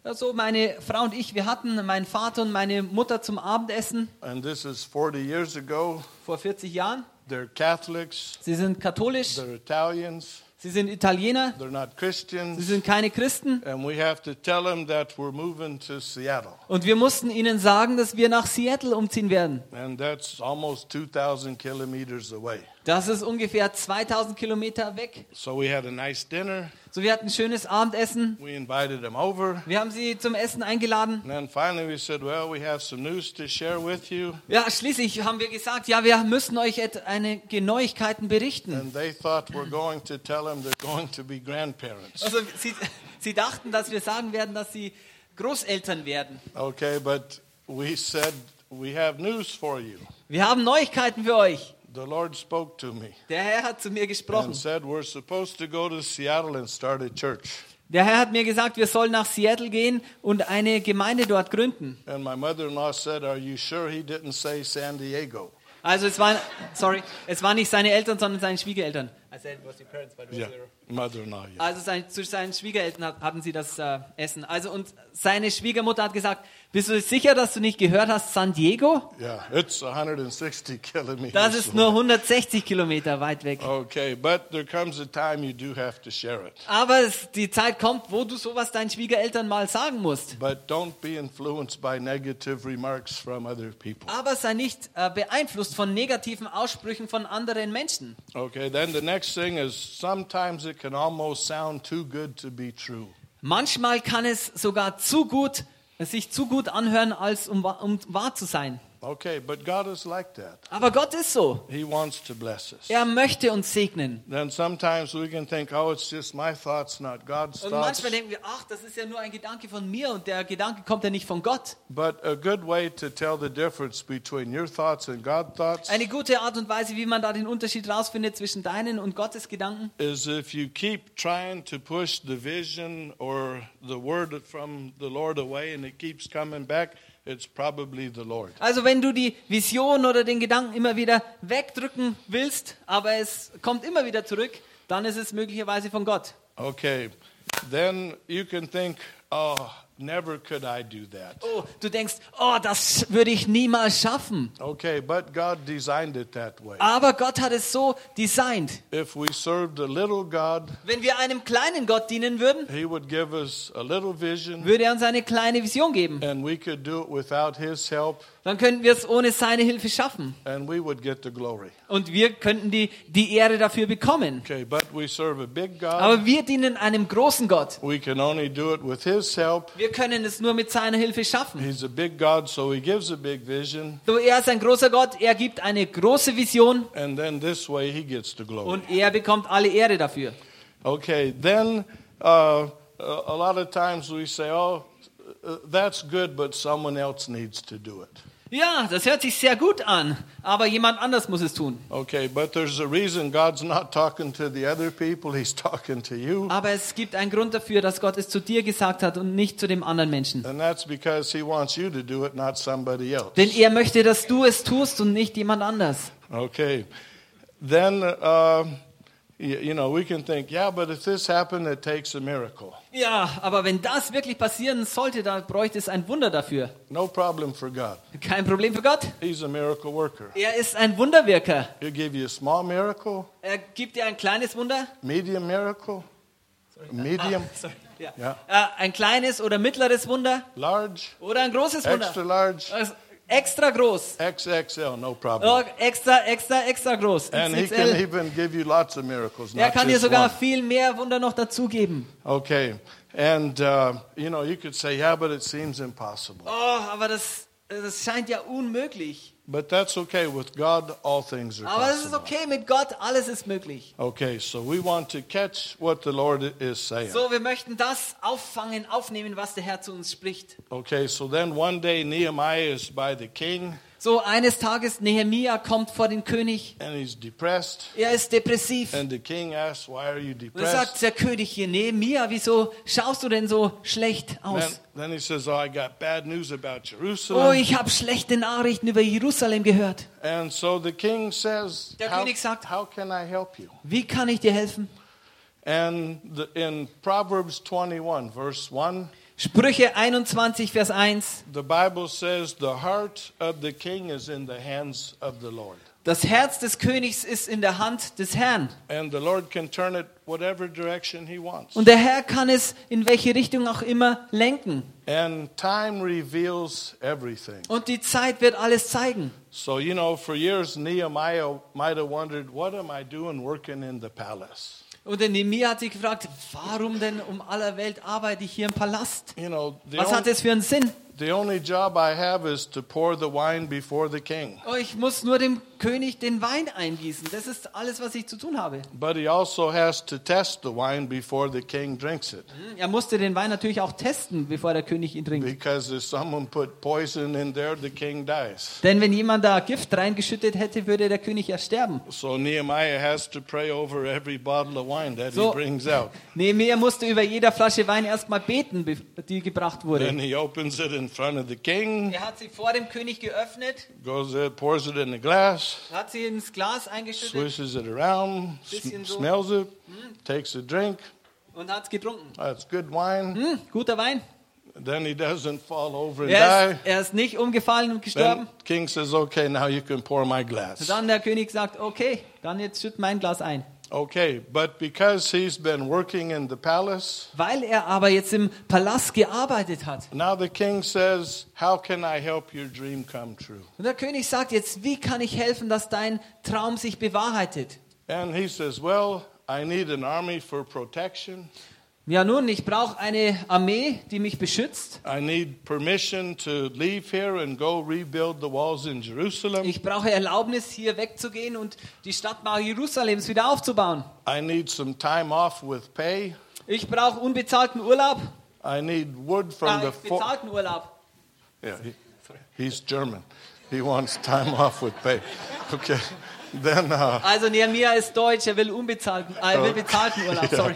Also meine Frau und ich, wir hatten meinen Vater und meine Mutter zum Abendessen and this is 40 years ago. vor 40 Jahren. They're Catholics, Sie sind katholisch, they're Italians, sie sind Italiener, they're not sie Christians, sind keine Christen. and we have to tell them that we're moving to Seattle. Und wir mussten ihnen sagen, dass wir nach Seattle umziehen werden. And that's almost 2,000 kilometers away. Das ist ungefähr 2000 Kilometer weg. So we had a nice dinner. So, wir hatten ein schönes Abendessen. We invited them over. Wir haben sie zum Essen eingeladen. And then finally we said, well, we have some news to share with you. Ja, schließlich haben wir gesagt, ja, wir müssen euch einige Neuigkeiten berichten. And they thought we're going to tell them they're going to be grandparents. Also sie, sie dachten, dass wir sagen werden, dass sie Großeltern werden. Okay, but we said, we have news for you. Wir haben Neuigkeiten für euch. The Lord spoke to me Der Herr hat zu mir gesprochen. and said, we're supposed to go to Seattle and start a church. Der Herr hat mir gesagt, wir sollen nach Seattle gehen und eine Gemeinde dort gründen. And my mother-in-law said, are you sure he didn't say San Diego? Also es waren, sorry, es waren nicht seine Eltern, sondern seine Schwiegereltern. I said it was your parents, but it was Yeah, your- mother-in-law. Yeah. Also sein, zu seinen Schwiegereltern hat- hatten sie das äh, Essen. Also und seine Schwiegermutter hat gesagt, bist du sicher, dass du nicht gehört hast, San Diego? Yeah, it's 160 kilometers. Das ist nur 160 Kilometer weit weg. Okay, but there comes a time you do have to share it. Aber es, die Zeit kommt, wo du sowas deinen Schwiegereltern mal sagen musst. But don't be influenced by negative remarks from other people. Aber sei nicht äh, beeinflusst von negativen Aussprüchen von anderen Menschen. Okay, then the next thing is sometimes it can almost sound too good to be true. Manchmal kann es sogar zu gut, sich zu gut anhören, als um, um wahr zu sein. Okay, but God is like that. Aber Gott ist so. He wants to bless us. Er möchte uns segnen. Then sometimes we can think, oh, it's just my thoughts, not God's Und thoughts. manchmal denken wir, ach, das ist ja nur ein Gedanke von mir und der Gedanke kommt ja nicht von Gott. But a good way to tell the difference between your thoughts and God's thoughts Eine gute Art und Weise, wie man da den Unterschied rausfindet zwischen deinen und Gottes Gedanken, is if you keep trying to push the vision or the word from the Lord away and it keeps coming back, it's probably the Lord. Also wenn du die Vision oder den Gedanken immer wieder wegdrücken willst, aber es kommt immer wieder zurück, dann ist es möglicherweise von Gott. Okay, then you can think, oh, never could I do that. Oh, du denkst, oh, das würde ich niemals schaffen. Okay, but God designed it that way. Aber Gott hat es so designt. If we served a little God, Wenn wir einem kleinen Gott dienen würden, He would give us a little vision würde er uns eine kleine Vision geben. and we could do it without His help Dann könnten wir es ohne seine Hilfe schaffen. and we would get the glory. Und wir könnten die, die Ehre dafür bekommen. Okay, but we serve a big God. Aber wir dienen einem großen Gott. We can only do it with His help. Wir können es nur mit seiner Hilfe schaffen. He's a big God, so He gives a big vision, So, er ist ein großer Gott, er gibt eine große Vision and then this way He gets the glory. und er bekommt alle Ehre dafür. Okay, then uh, a a lot of times we say, oh, uh, that's good, but someone else needs to do it. Ja, das hört sich sehr gut an, aber jemand anders muss es tun. Okay, but there's a reason God's not talking to the other people, He's talking to you. Aber es gibt einen Grund dafür, dass Gott es zu dir gesagt hat und nicht zu dem anderen Menschen. And that's because He wants you to do it, not somebody else. Denn er möchte, dass du es tust und nicht jemand anders. Okay, then, uh, you, know, we can think, yeah, but if this happened, it takes a miracle. Ja, aber wenn das wirklich passieren sollte, dann bräuchte es ein Wunder dafür. No problem for God. Kein Problem für Gott. He's a miracle worker. Er ist ein Wunderwirker. He'll give you a small miracle, Er gibt dir ein kleines Wunder. medium miracle, medium, Sorry. Ja. Ja. Äh, ein kleines oder mittleres Wunder large, oder ein großes Wunder. extra large, Also extra groß. XXL, no problem. Oh, extra, extra, extra groß. And he can even give you lots of miracles, Er kann dir sogar one. viel mehr Wunder noch dazugeben. Okay, and uh, you know, you could say, yeah, but it seems impossible. Oh, aber das, das scheint ja unmöglich. But that's okay. With God, all things are Aber es ist possible. okay, mit Gott, alles ist möglich. Okay, so we want to catch what the Lord is saying. So, wir möchten das auffangen, aufnehmen, was der Herr zu uns spricht. Okay, so then one day Nehemiah is by the king So, eines Tages, Nehemia kommt vor den König. and he's depressed. Er ist depressiv. And the king asks, Why are you Und er depressed? sagt der König hier, Nehemia, wieso schaust du denn so schlecht aus? then he says, Oh, I got bad news about Oh, ich habe schlechte Nachrichten über Jerusalem gehört. And so the king says, Der how, König sagt- how can I help you? Wie kann ich dir helfen? And the, in Proverbs 21, verse 1, Sprüche 21, Vers 1. the Bible says, The heart of the king is in the hands of the Lord. Das Herz des Königs ist in der Hand des Herrn. And the Lord can turn it whatever direction he wants. Und der Herr kann es in welche Richtung auch immer lenken. And time reveals everything. Und die Zeit wird alles zeigen. So, you know, for years, Nehemiah might have wondered, What am I doing working in the palace? Und der Nehemiah hat sich gefragt, warum denn um aller Welt arbeite ich hier im Palast? You know, Was hat es für einen Sinn? The only job I have is to pour the wine before the king. Oh, ich muss nur dem König den Wein eingießen. Das ist alles, was ich zu tun habe. But he also has to test the wine before the king drinks it. Er musste den Wein natürlich auch testen, bevor der König ihn trinkt. Because if someone put poison in there, the king dies. Denn wenn jemand da Gift reingeschüttet hätte, würde der König ja sterben. So Nehemiah has to pray over every bottle of wine that So- he brings out. Nehemiah musste über jeder Flasche Wein erstmal beten, be- die gebracht wurde. Then he opens it in front of the king, Er hat sie vor dem König geöffnet, goes there, pours it in the glass, Hat sie ins Glas eingeschüttet swishes it around, sm- so. smells it, takes a drink. und hat es getrunken. That's good wine. Hm, guter Wein. Then he doesn't fall over and Er die. ist, er ist nicht umgefallen und Then gestorben. king says, "Okay, now you can pour my glass." Dann der König sagt, okay, dann jetzt schütt mein Glas ein. Okay, but because he's been working in the palace, Weil er aber jetzt im Palast gearbeitet hat. now the king says, "How can I help your dream come true?" Und der König sagt jetzt, wie kann ich helfen, dass dein Traum sich bewahrheitet? And he says, "Well, I need an army for protection. Ja nun, ich brauche eine Armee, die mich beschützt. Ich brauche Erlaubnis, hier wegzugehen und die Stadtmauer Jerusalems wieder aufzubauen. I need some time off with pay. Ich brauche unbezahlten Urlaub. I need wood from Ja, the bezahlten Urlaub. Yeah, he, he's German. He wants time off with pay. Okay. Then uh, Also Nehemiah ist deutsch, er will unbezahlten, äh, er will bezahlten Urlaub, sorry.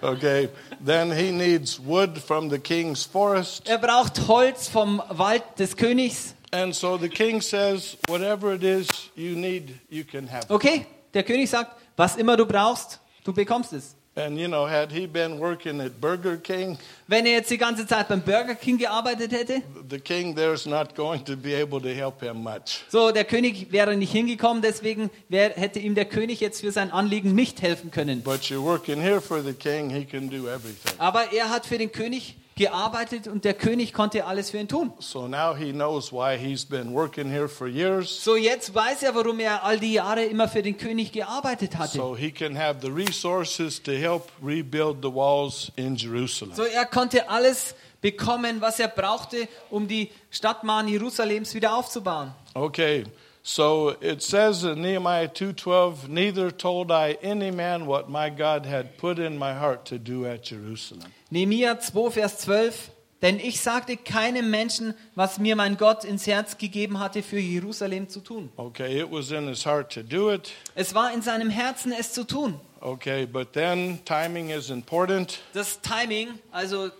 okay. Then he needs wood from the king's forest. Er braucht Holz vom Wald des Königs. And so the king says, whatever it is you need, you can have it. Okay, der König sagt, was immer du brauchst, du bekommst es. And you know, had he been working at Burger King, Wenn er jetzt die ganze Zeit beim Burger King gearbeitet hätte, the king there's not going to be able to help him much. so der König wäre nicht hingekommen, deswegen wär, hätte ihm der König jetzt für sein Anliegen nicht helfen können. But you're working here for the king, he can do everything. Aber er hat für den König gearbeitet und der König konnte alles für ihn tun. So now he knows why he's been working here for years. So jetzt weiß er, warum er all die Jahre immer für den König gearbeitet hatte. So he can have the resources to help rebuild the walls in Jerusalem. So er konnte alles bekommen, was er brauchte, um die Stadtmauern Jerusalems wieder aufzubauen. Okay. So it says in Nehemiah 2:12, neither told I any man what my God had put in my heart to do at Jerusalem. Nehemiah 2, Vers 12. Denn ich sagte keinem Menschen, was mir mein Gott ins Herz gegeben hatte, für Jerusalem zu tun. Okay, it was in his heart to do it. Es war in seinem Herzen, es zu tun. Okay, but then timing is important. Das Timing, also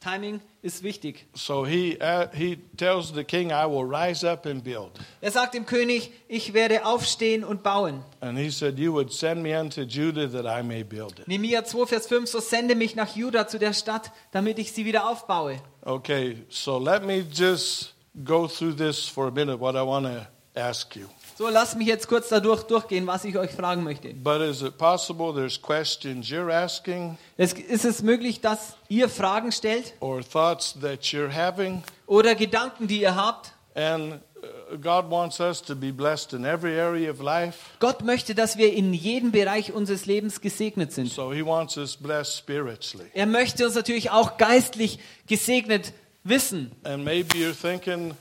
Timing ist wichtig. So he uh, he tells the king, I will rise up and build. Er sagt dem König, ich werde aufstehen und bauen. And he said, You would send me unto Judah that I may build it. Nehemiah 2, Vers 5, so sende mich nach Juda zu der Stadt, damit ich sie wieder aufbaue. Okay, so let me just go through this for a minute, what I want to ask you. So, lasst mich jetzt kurz dadurch durchgehen, was ich euch fragen möchte. But is it possible there's questions you're asking Es, ist es möglich, dass ihr Fragen stellt or thoughts that you're having? oder Gedanken, die ihr habt? And uh, God wants us to be blessed in every area of life. Gott möchte, dass wir in jedem Bereich unseres Lebens gesegnet sind. So he wants us blessed spiritually. Er möchte uns natürlich auch geistlich gesegnet wissen. And maybe you're thinking,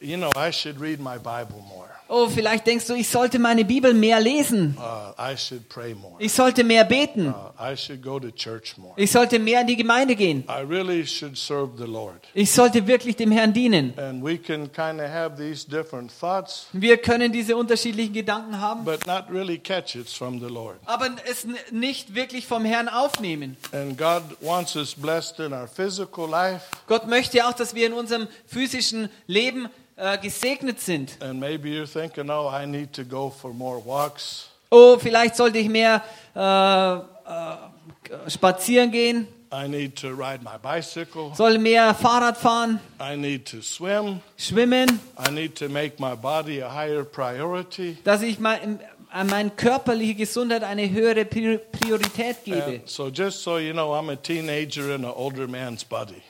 you know, I should read my Bible more. Oh, vielleicht denkst du, ich sollte meine Bibel mehr lesen. Uh, I should pray more. Ich sollte mehr beten. Uh, I should go to church more. Ich sollte mehr in die Gemeinde gehen. I really should serve the Lord. Ich sollte wirklich dem Herrn dienen. And we can kind of have these different thoughts, Wir können diese unterschiedlichen Gedanken haben, but not really catch it's from the Lord. aber es nicht wirklich vom Herrn aufnehmen. And God wants us blessed in our physical life. Gott möchte auch, dass wir in unserem physischen Leben äh, gesegnet sind. And maybe you're thinking, oh, I need to go for more walks. Oh, vielleicht sollte ich mehr äh, äh, spazieren gehen, I need to ride my bicycle. soll mehr Fahrrad fahren, I need to swim. schwimmen, I need to make my body a higher priority. dass ich mein, an meine körperliche Gesundheit eine höhere Pri- Priorität gebe. And so, just so you know, I'm a teenager in an older man's body.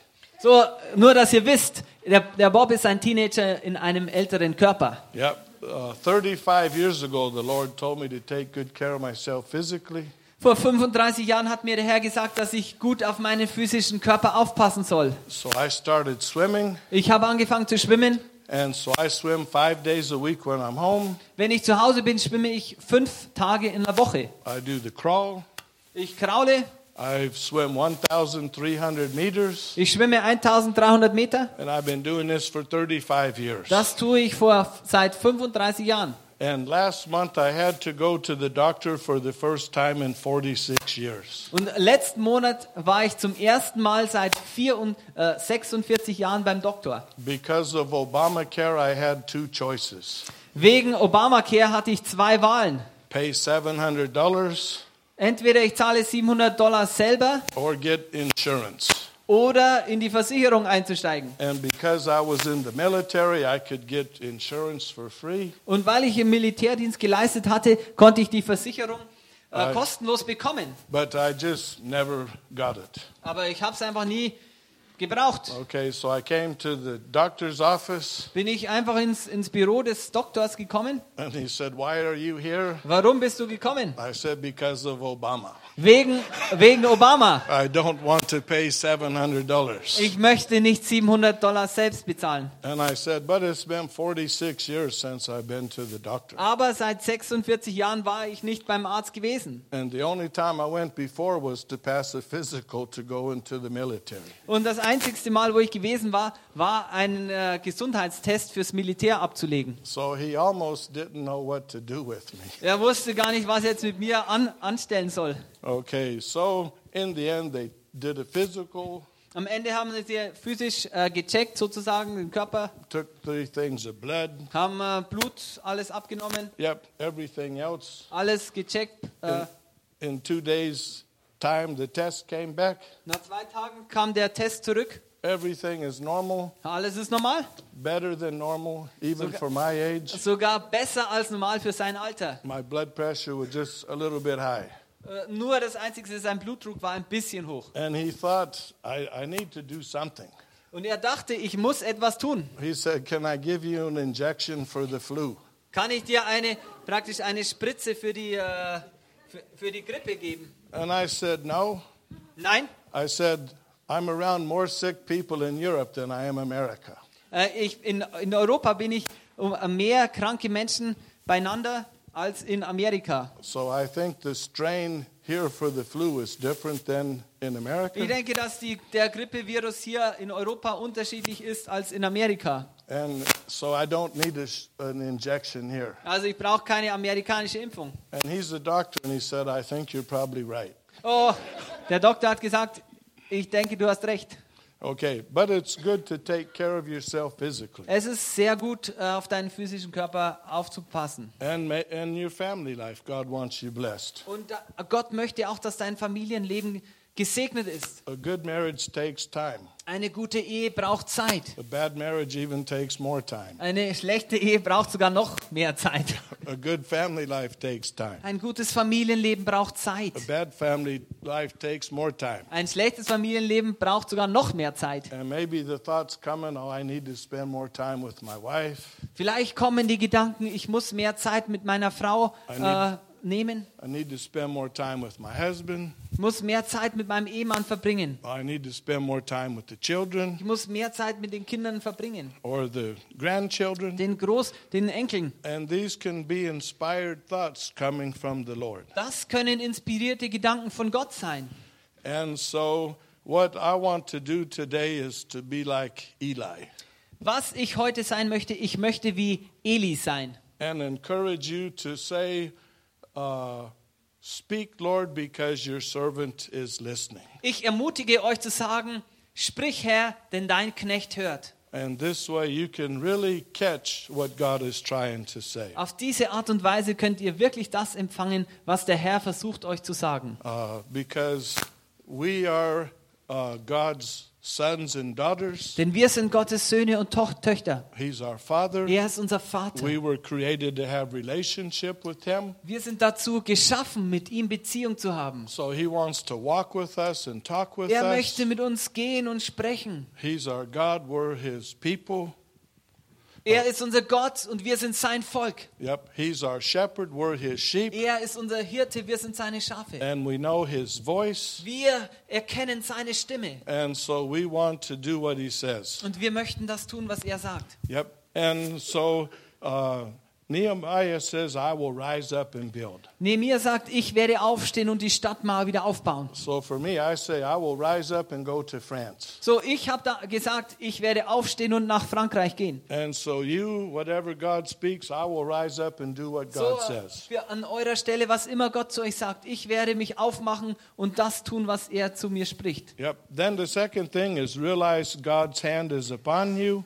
So, nur dass ihr wisst, der, der Bob ist ein Teenager in einem älteren Körper. Yep. Uh, 35 years ago, the Lord told me to take good care of myself physically. Vor 35 Jahren hat mir der Herr gesagt, dass ich gut auf meinen physischen Körper aufpassen soll. So I started swimming. Ich habe angefangen zu schwimmen. And so I swim five days a week when I'm home. Wenn ich zu Hause bin, schwimme ich fünf Tage in der Woche. I do the crawl. Ich kraule, I swim 1,300 meters. ich schwimme 1300 Meter. And I've been doing this for 35 years. Das tue ich vor, seit 35 Jahren. And last month I had to go to the doctor for the first time in 46 years. Und letzten Monat war ich zum ersten Mal seit 4 und, äh, 46 Jahren beim Doktor. Because of Obamacare, I had two choices. Wegen Obamacare hatte ich zwei Wahlen. pay $700 Entweder ich zahle 700 Dollar selber or get insurance. oder in die Versicherung einzusteigen. And because I was in the military, I could get insurance for free. Und weil ich im Militärdienst geleistet hatte, konnte ich die Versicherung äh, kostenlos bekommen. But I just never got it. Aber ich habe es einfach nie gebraucht. Okay, so I came to the doctor's office Bin ich einfach ins, ins Büro des Doktors gekommen. and he said, Why are you here? Warum bist du gekommen? I said, Because of Obama. Wegen, wegen Obama. I don't want to pay $700. Ich möchte nicht 700 Dollar selbst bezahlen. And I said, But it's been 46 years since I've been to the doctor. Aber seit 46 Jahren war ich nicht beim Arzt gewesen. And the only time I went before was to pass a physical to go into the military. Und das einzigste Mal, wo ich gewesen war, war einen äh, Gesundheitstest fürs Militär abzulegen. So he almost didn't know what to do with me. Er wusste gar nicht, was er jetzt mit mir an, anstellen soll. Okay, so in the end, they did a physical, Am Ende haben sie physisch äh, gecheckt, sozusagen, den Körper, took three things of blood. haben äh, Blut, alles abgenommen, Yep, everything else. alles gecheckt. Äh, In two days' time, the test came back. nach zwei Tagen kam der Test zurück. Everything is normal, Alles ist normal. better than normal, even Sogar- for my age. Sogar besser als normal für sein Alter. My blood pressure was just a little bit high. Äh, nur das Einzige, sein Blutdruck war ein bisschen hoch. And he thought, I, I need to do something. Und er dachte, ich muss etwas tun. He said, Can I give you an injection for the flu? Kann ich dir eine, praktisch eine Spritze für die, äh, für, für die Grippe geben? And I said, No. Nein. I said, I'm around more sick people in Europe than I am America. Äh, ich, in, in Europa bin ich um mehr kranke Menschen beieinander als in Amerika. So I think the strain here for the flu is different than in Ich America. denke, dass die, der Grippevirus hier in Europa unterschiedlich ist als in Amerika. And so I don't need a, an injection here. Also ich brauche keine amerikanische Impfung. And he's a doctor, and he said, I think you're probably right. Oh, der Doktor hat gesagt, ich denke, du hast recht. Okay, but it's good to take care of yourself physically Es ist sehr gut, äh, auf deinen physischen Körper aufzupassen. and, and your family life. God wants you blessed. Und da- Gott möchte auch, dass dein Familienleben gesegnet ist. A good marriage takes time. Eine gute Ehe braucht Zeit. A bad marriage even takes more time. Eine schlechte Ehe braucht sogar noch mehr Zeit. A good family life takes time. Ein gutes Familienleben braucht Zeit. A bad family life takes more time. Ein schlechtes Familienleben braucht sogar noch mehr Zeit. And maybe the thoughts coming, oh, I need to spend more time with my wife. Vielleicht kommen die Gedanken, ich muss mehr Zeit mit meiner Frau äh, I need to spend more time with my husband. muss mehr Zeit mit meinem Ehemann verbringen, I need to spend more time with the children ich muss mehr Zeit mit den Kindern verbringen, or the grandchildren. den Groß, den Enkeln. And these can be inspired thoughts coming from the Lord. Das können inspirierte Gedanken von Gott sein. And so, what I want to do today is to be like Eli Was ich heute sein möchte, ich möchte wie Eli sein. and encourage you to say, uh, Speak, Lord, because your servant is listening. Ich ermutige euch zu sagen, sprich Herr, denn dein Knecht hört. And this way you can really catch what God is trying to say. Auf diese Art und Weise könnt ihr wirklich das empfangen, was der Herr versucht euch zu sagen. Uh, because we are uh, God's. Denn wir sind Gottes Söhne und Töchter. He's our Father. Er ist unser Vater. We were created to have relationship with Him. Wir sind dazu geschaffen, mit ihm Beziehung zu haben. So He wants to walk with us and talk with Er us. möchte mit uns gehen und sprechen. He's our God. We're His people. Er ist unser Gott und wir sind sein Volk. Yep. He's our shepherd. We're His sheep. Er ist unser Hirte, wir sind seine Schafe. And we know His voice. Wir erkennen seine Stimme And so we want to do what He says. und wir möchten das tun, was er sagt. Yep. And so uh, Nehemiah says, I will rise up and build. Nehemiah sagt, ich werde aufstehen und die Stadtmauer wieder aufbauen. So for me, I say, I will rise up and go to France. So, ich habe da gesagt, ich werde aufstehen und nach Frankreich gehen. And so you, whatever God speaks, I will rise up and do what So, God says. für an eurer Stelle, was immer Gott zu euch sagt, ich werde mich aufmachen und das tun, was er zu mir spricht. Yep. Then the second thing is realize God's hand is upon you.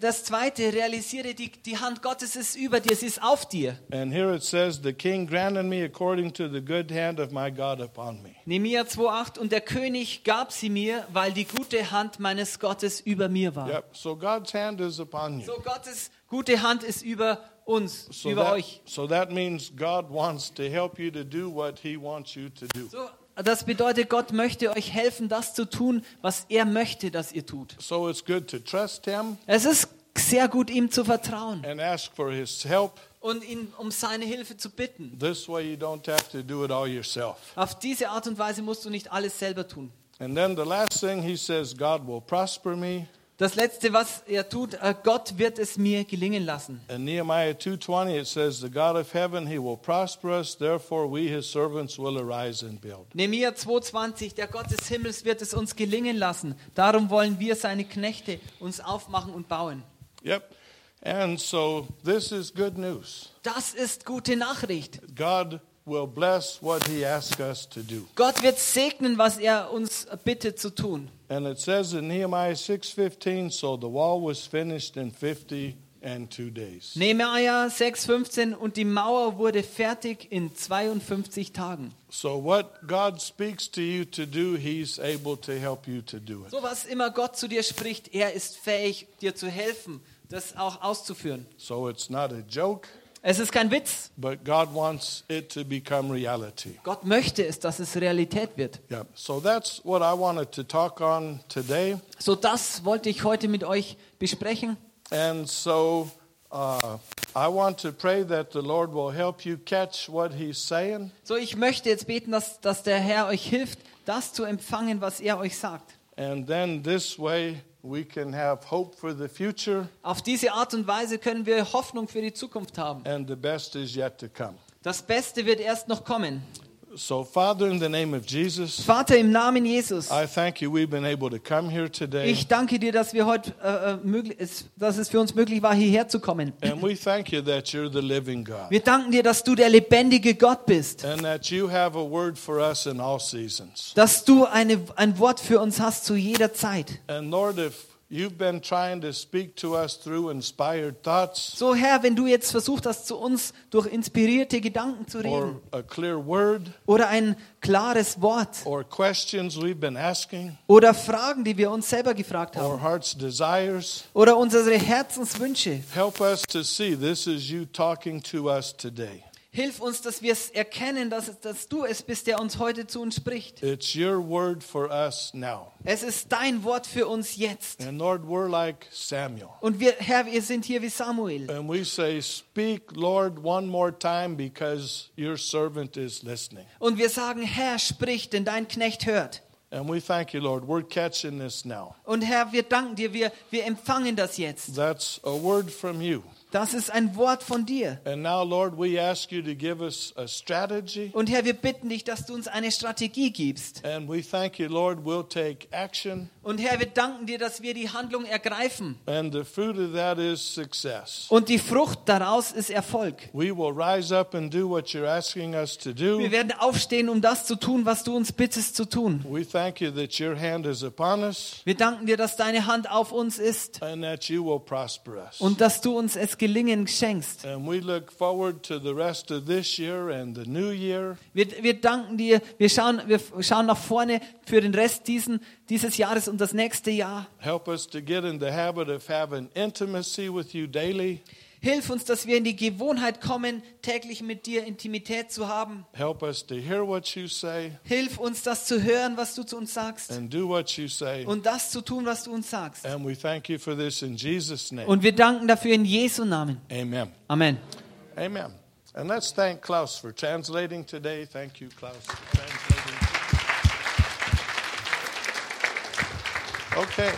Das zweite, realisiere, die, die Hand Gottes ist über dir, sie ist auf dir. And here it says, The king granted me according to the good hand of my God upon me. Nehemiah 2,8 und der König gab sie mir, weil die gute Hand meines Gottes über mir war. Yep. So God's hand is upon you. So Gottes gute Hand ist über uns, So über that, euch. so that means God wants to help you to do what he wants you to do. So, das bedeutet, Gott möchte euch helfen, das zu tun, was er möchte, dass ihr tut. So it's good to trust him Es ist sehr gut, ihm zu vertrauen and ask for his help. und ihn um seine Hilfe zu bitten. This way you don't have to do it all yourself. Auf diese Art und Weise musst du nicht alles selber tun. And then the last thing he says, God will prosper me. Das Letzte, was er tut, äh, Gott wird es mir gelingen lassen. In Nehemiah 2:20 it says, "The God of heaven, he will prosper us, therefore we his servants will arise and build." Nehemiah 2,20, der Gott des Himmels wird es uns gelingen lassen. Darum wollen wir, seine Knechte, uns aufmachen und bauen. Yep. And so this is good news. Das ist gute Nachricht. God will bless what he asks us to do. Gott wird segnen, was er uns bittet zu tun. And it says in Nehemiah 6:15, so the wall was finished in 50 and 2 days. Nehemiah 6,15 und die Mauer wurde fertig in 52 Tagen. So what God speaks to you to do, he's able to help you to do it. So was immer Gott zu dir spricht, er ist fähig, dir zu helfen, das auch auszuführen. So it's not a joke, Es ist kein Witz. but God wants it to become reality. Gott möchte es, dass es Realität wird. Yeah. So that's what I wanted to talk on today. So das wollte ich heute mit euch besprechen. And so uh, I want to pray that the Lord will help you catch what He's saying. So ich möchte jetzt beten, dass, dass der Herr euch hilft, das zu empfangen, was er euch sagt. And then this way we can have hope for the future, Auf diese Art und Weise können wir Hoffnung für die Zukunft haben. and the best is yet to come. Das Beste wird erst noch kommen. So, Father, in the name of Jesus, Vater, im Namen Jesus, I thank you we've been able to come here today. ich danke dir, dass, wir heute, äh, äh, möglich, es, dass es für uns möglich war, hierher zu kommen. And we thank you that you're the living God Wir danken dir, dass du der lebendige Gott bist, and that you have a word for us in all seasons. dass du eine, ein Wort für uns hast zu jeder Zeit. And Lord, if you've been trying to speak to us through inspired thoughts So Herr, wenn du jetzt versucht hast, zu uns durch inspirierte Gedanken zu reden or a clear word oder ein klares Wort or questions we've been asking oder Fragen, die wir uns selber gefragt or haben heart's desires, oder unsere Herzenswünsche, help us to see this is you talking to us today. Hilf uns, dass wir es erkennen, dass, dass du es bist, der uns heute zu uns spricht. It's your word for us now. Es ist dein Wort für uns jetzt. And Lord, we're like Samuel. Und wir, Herr, wir sind hier wie Samuel. And we say, Speak, Lord, one more time because your servant is listening. Und wir sagen, Herr, sprich, denn dein Knecht hört. And we thank you, Lord. We're catching this now. Und Herr, wir danken dir, wir, wir empfangen das jetzt. That's a word from you. Das ist ein Wort von dir. And now, Lord, we ask you to give us a strategy. Und Herr, wir bitten dich, dass du uns eine Strategie gibst. And we thank you, Lord, we'll take action. Und Herr, wir danken dir, dass wir die Handlung ergreifen. And the fruit of that is success. Und die Frucht daraus ist Erfolg. We will rise up and do what you're asking us to do. Wir werden aufstehen, um das zu tun, was du uns bittest zu tun. We thank you that your hand is upon us Wir danken dir, dass deine Hand auf uns ist and that you will prosper us. und dass du uns es gelingen schenkst. And we look forward to the rest of this year and the new year. Wir, wir danken dir, wir schauen, wir schauen nach vorne für den Rest diesen, dieses Jahres und das nächste Jahr. Help us to get in the habit of having intimacy with you daily. Hilf uns, dass wir in die Gewohnheit kommen, täglich mit dir Intimität zu haben. Help us to hear what you say Hilf uns, das zu hören, was du zu uns sagst and do what you say. und das zu tun, was du uns sagst. And we thank you for this in Jesus' name. Und wir danken dafür in Jesu Namen. Amen. Amen. Amen. And let's thank Klaus for translating today. Thank you, Klaus, for translating. Okay.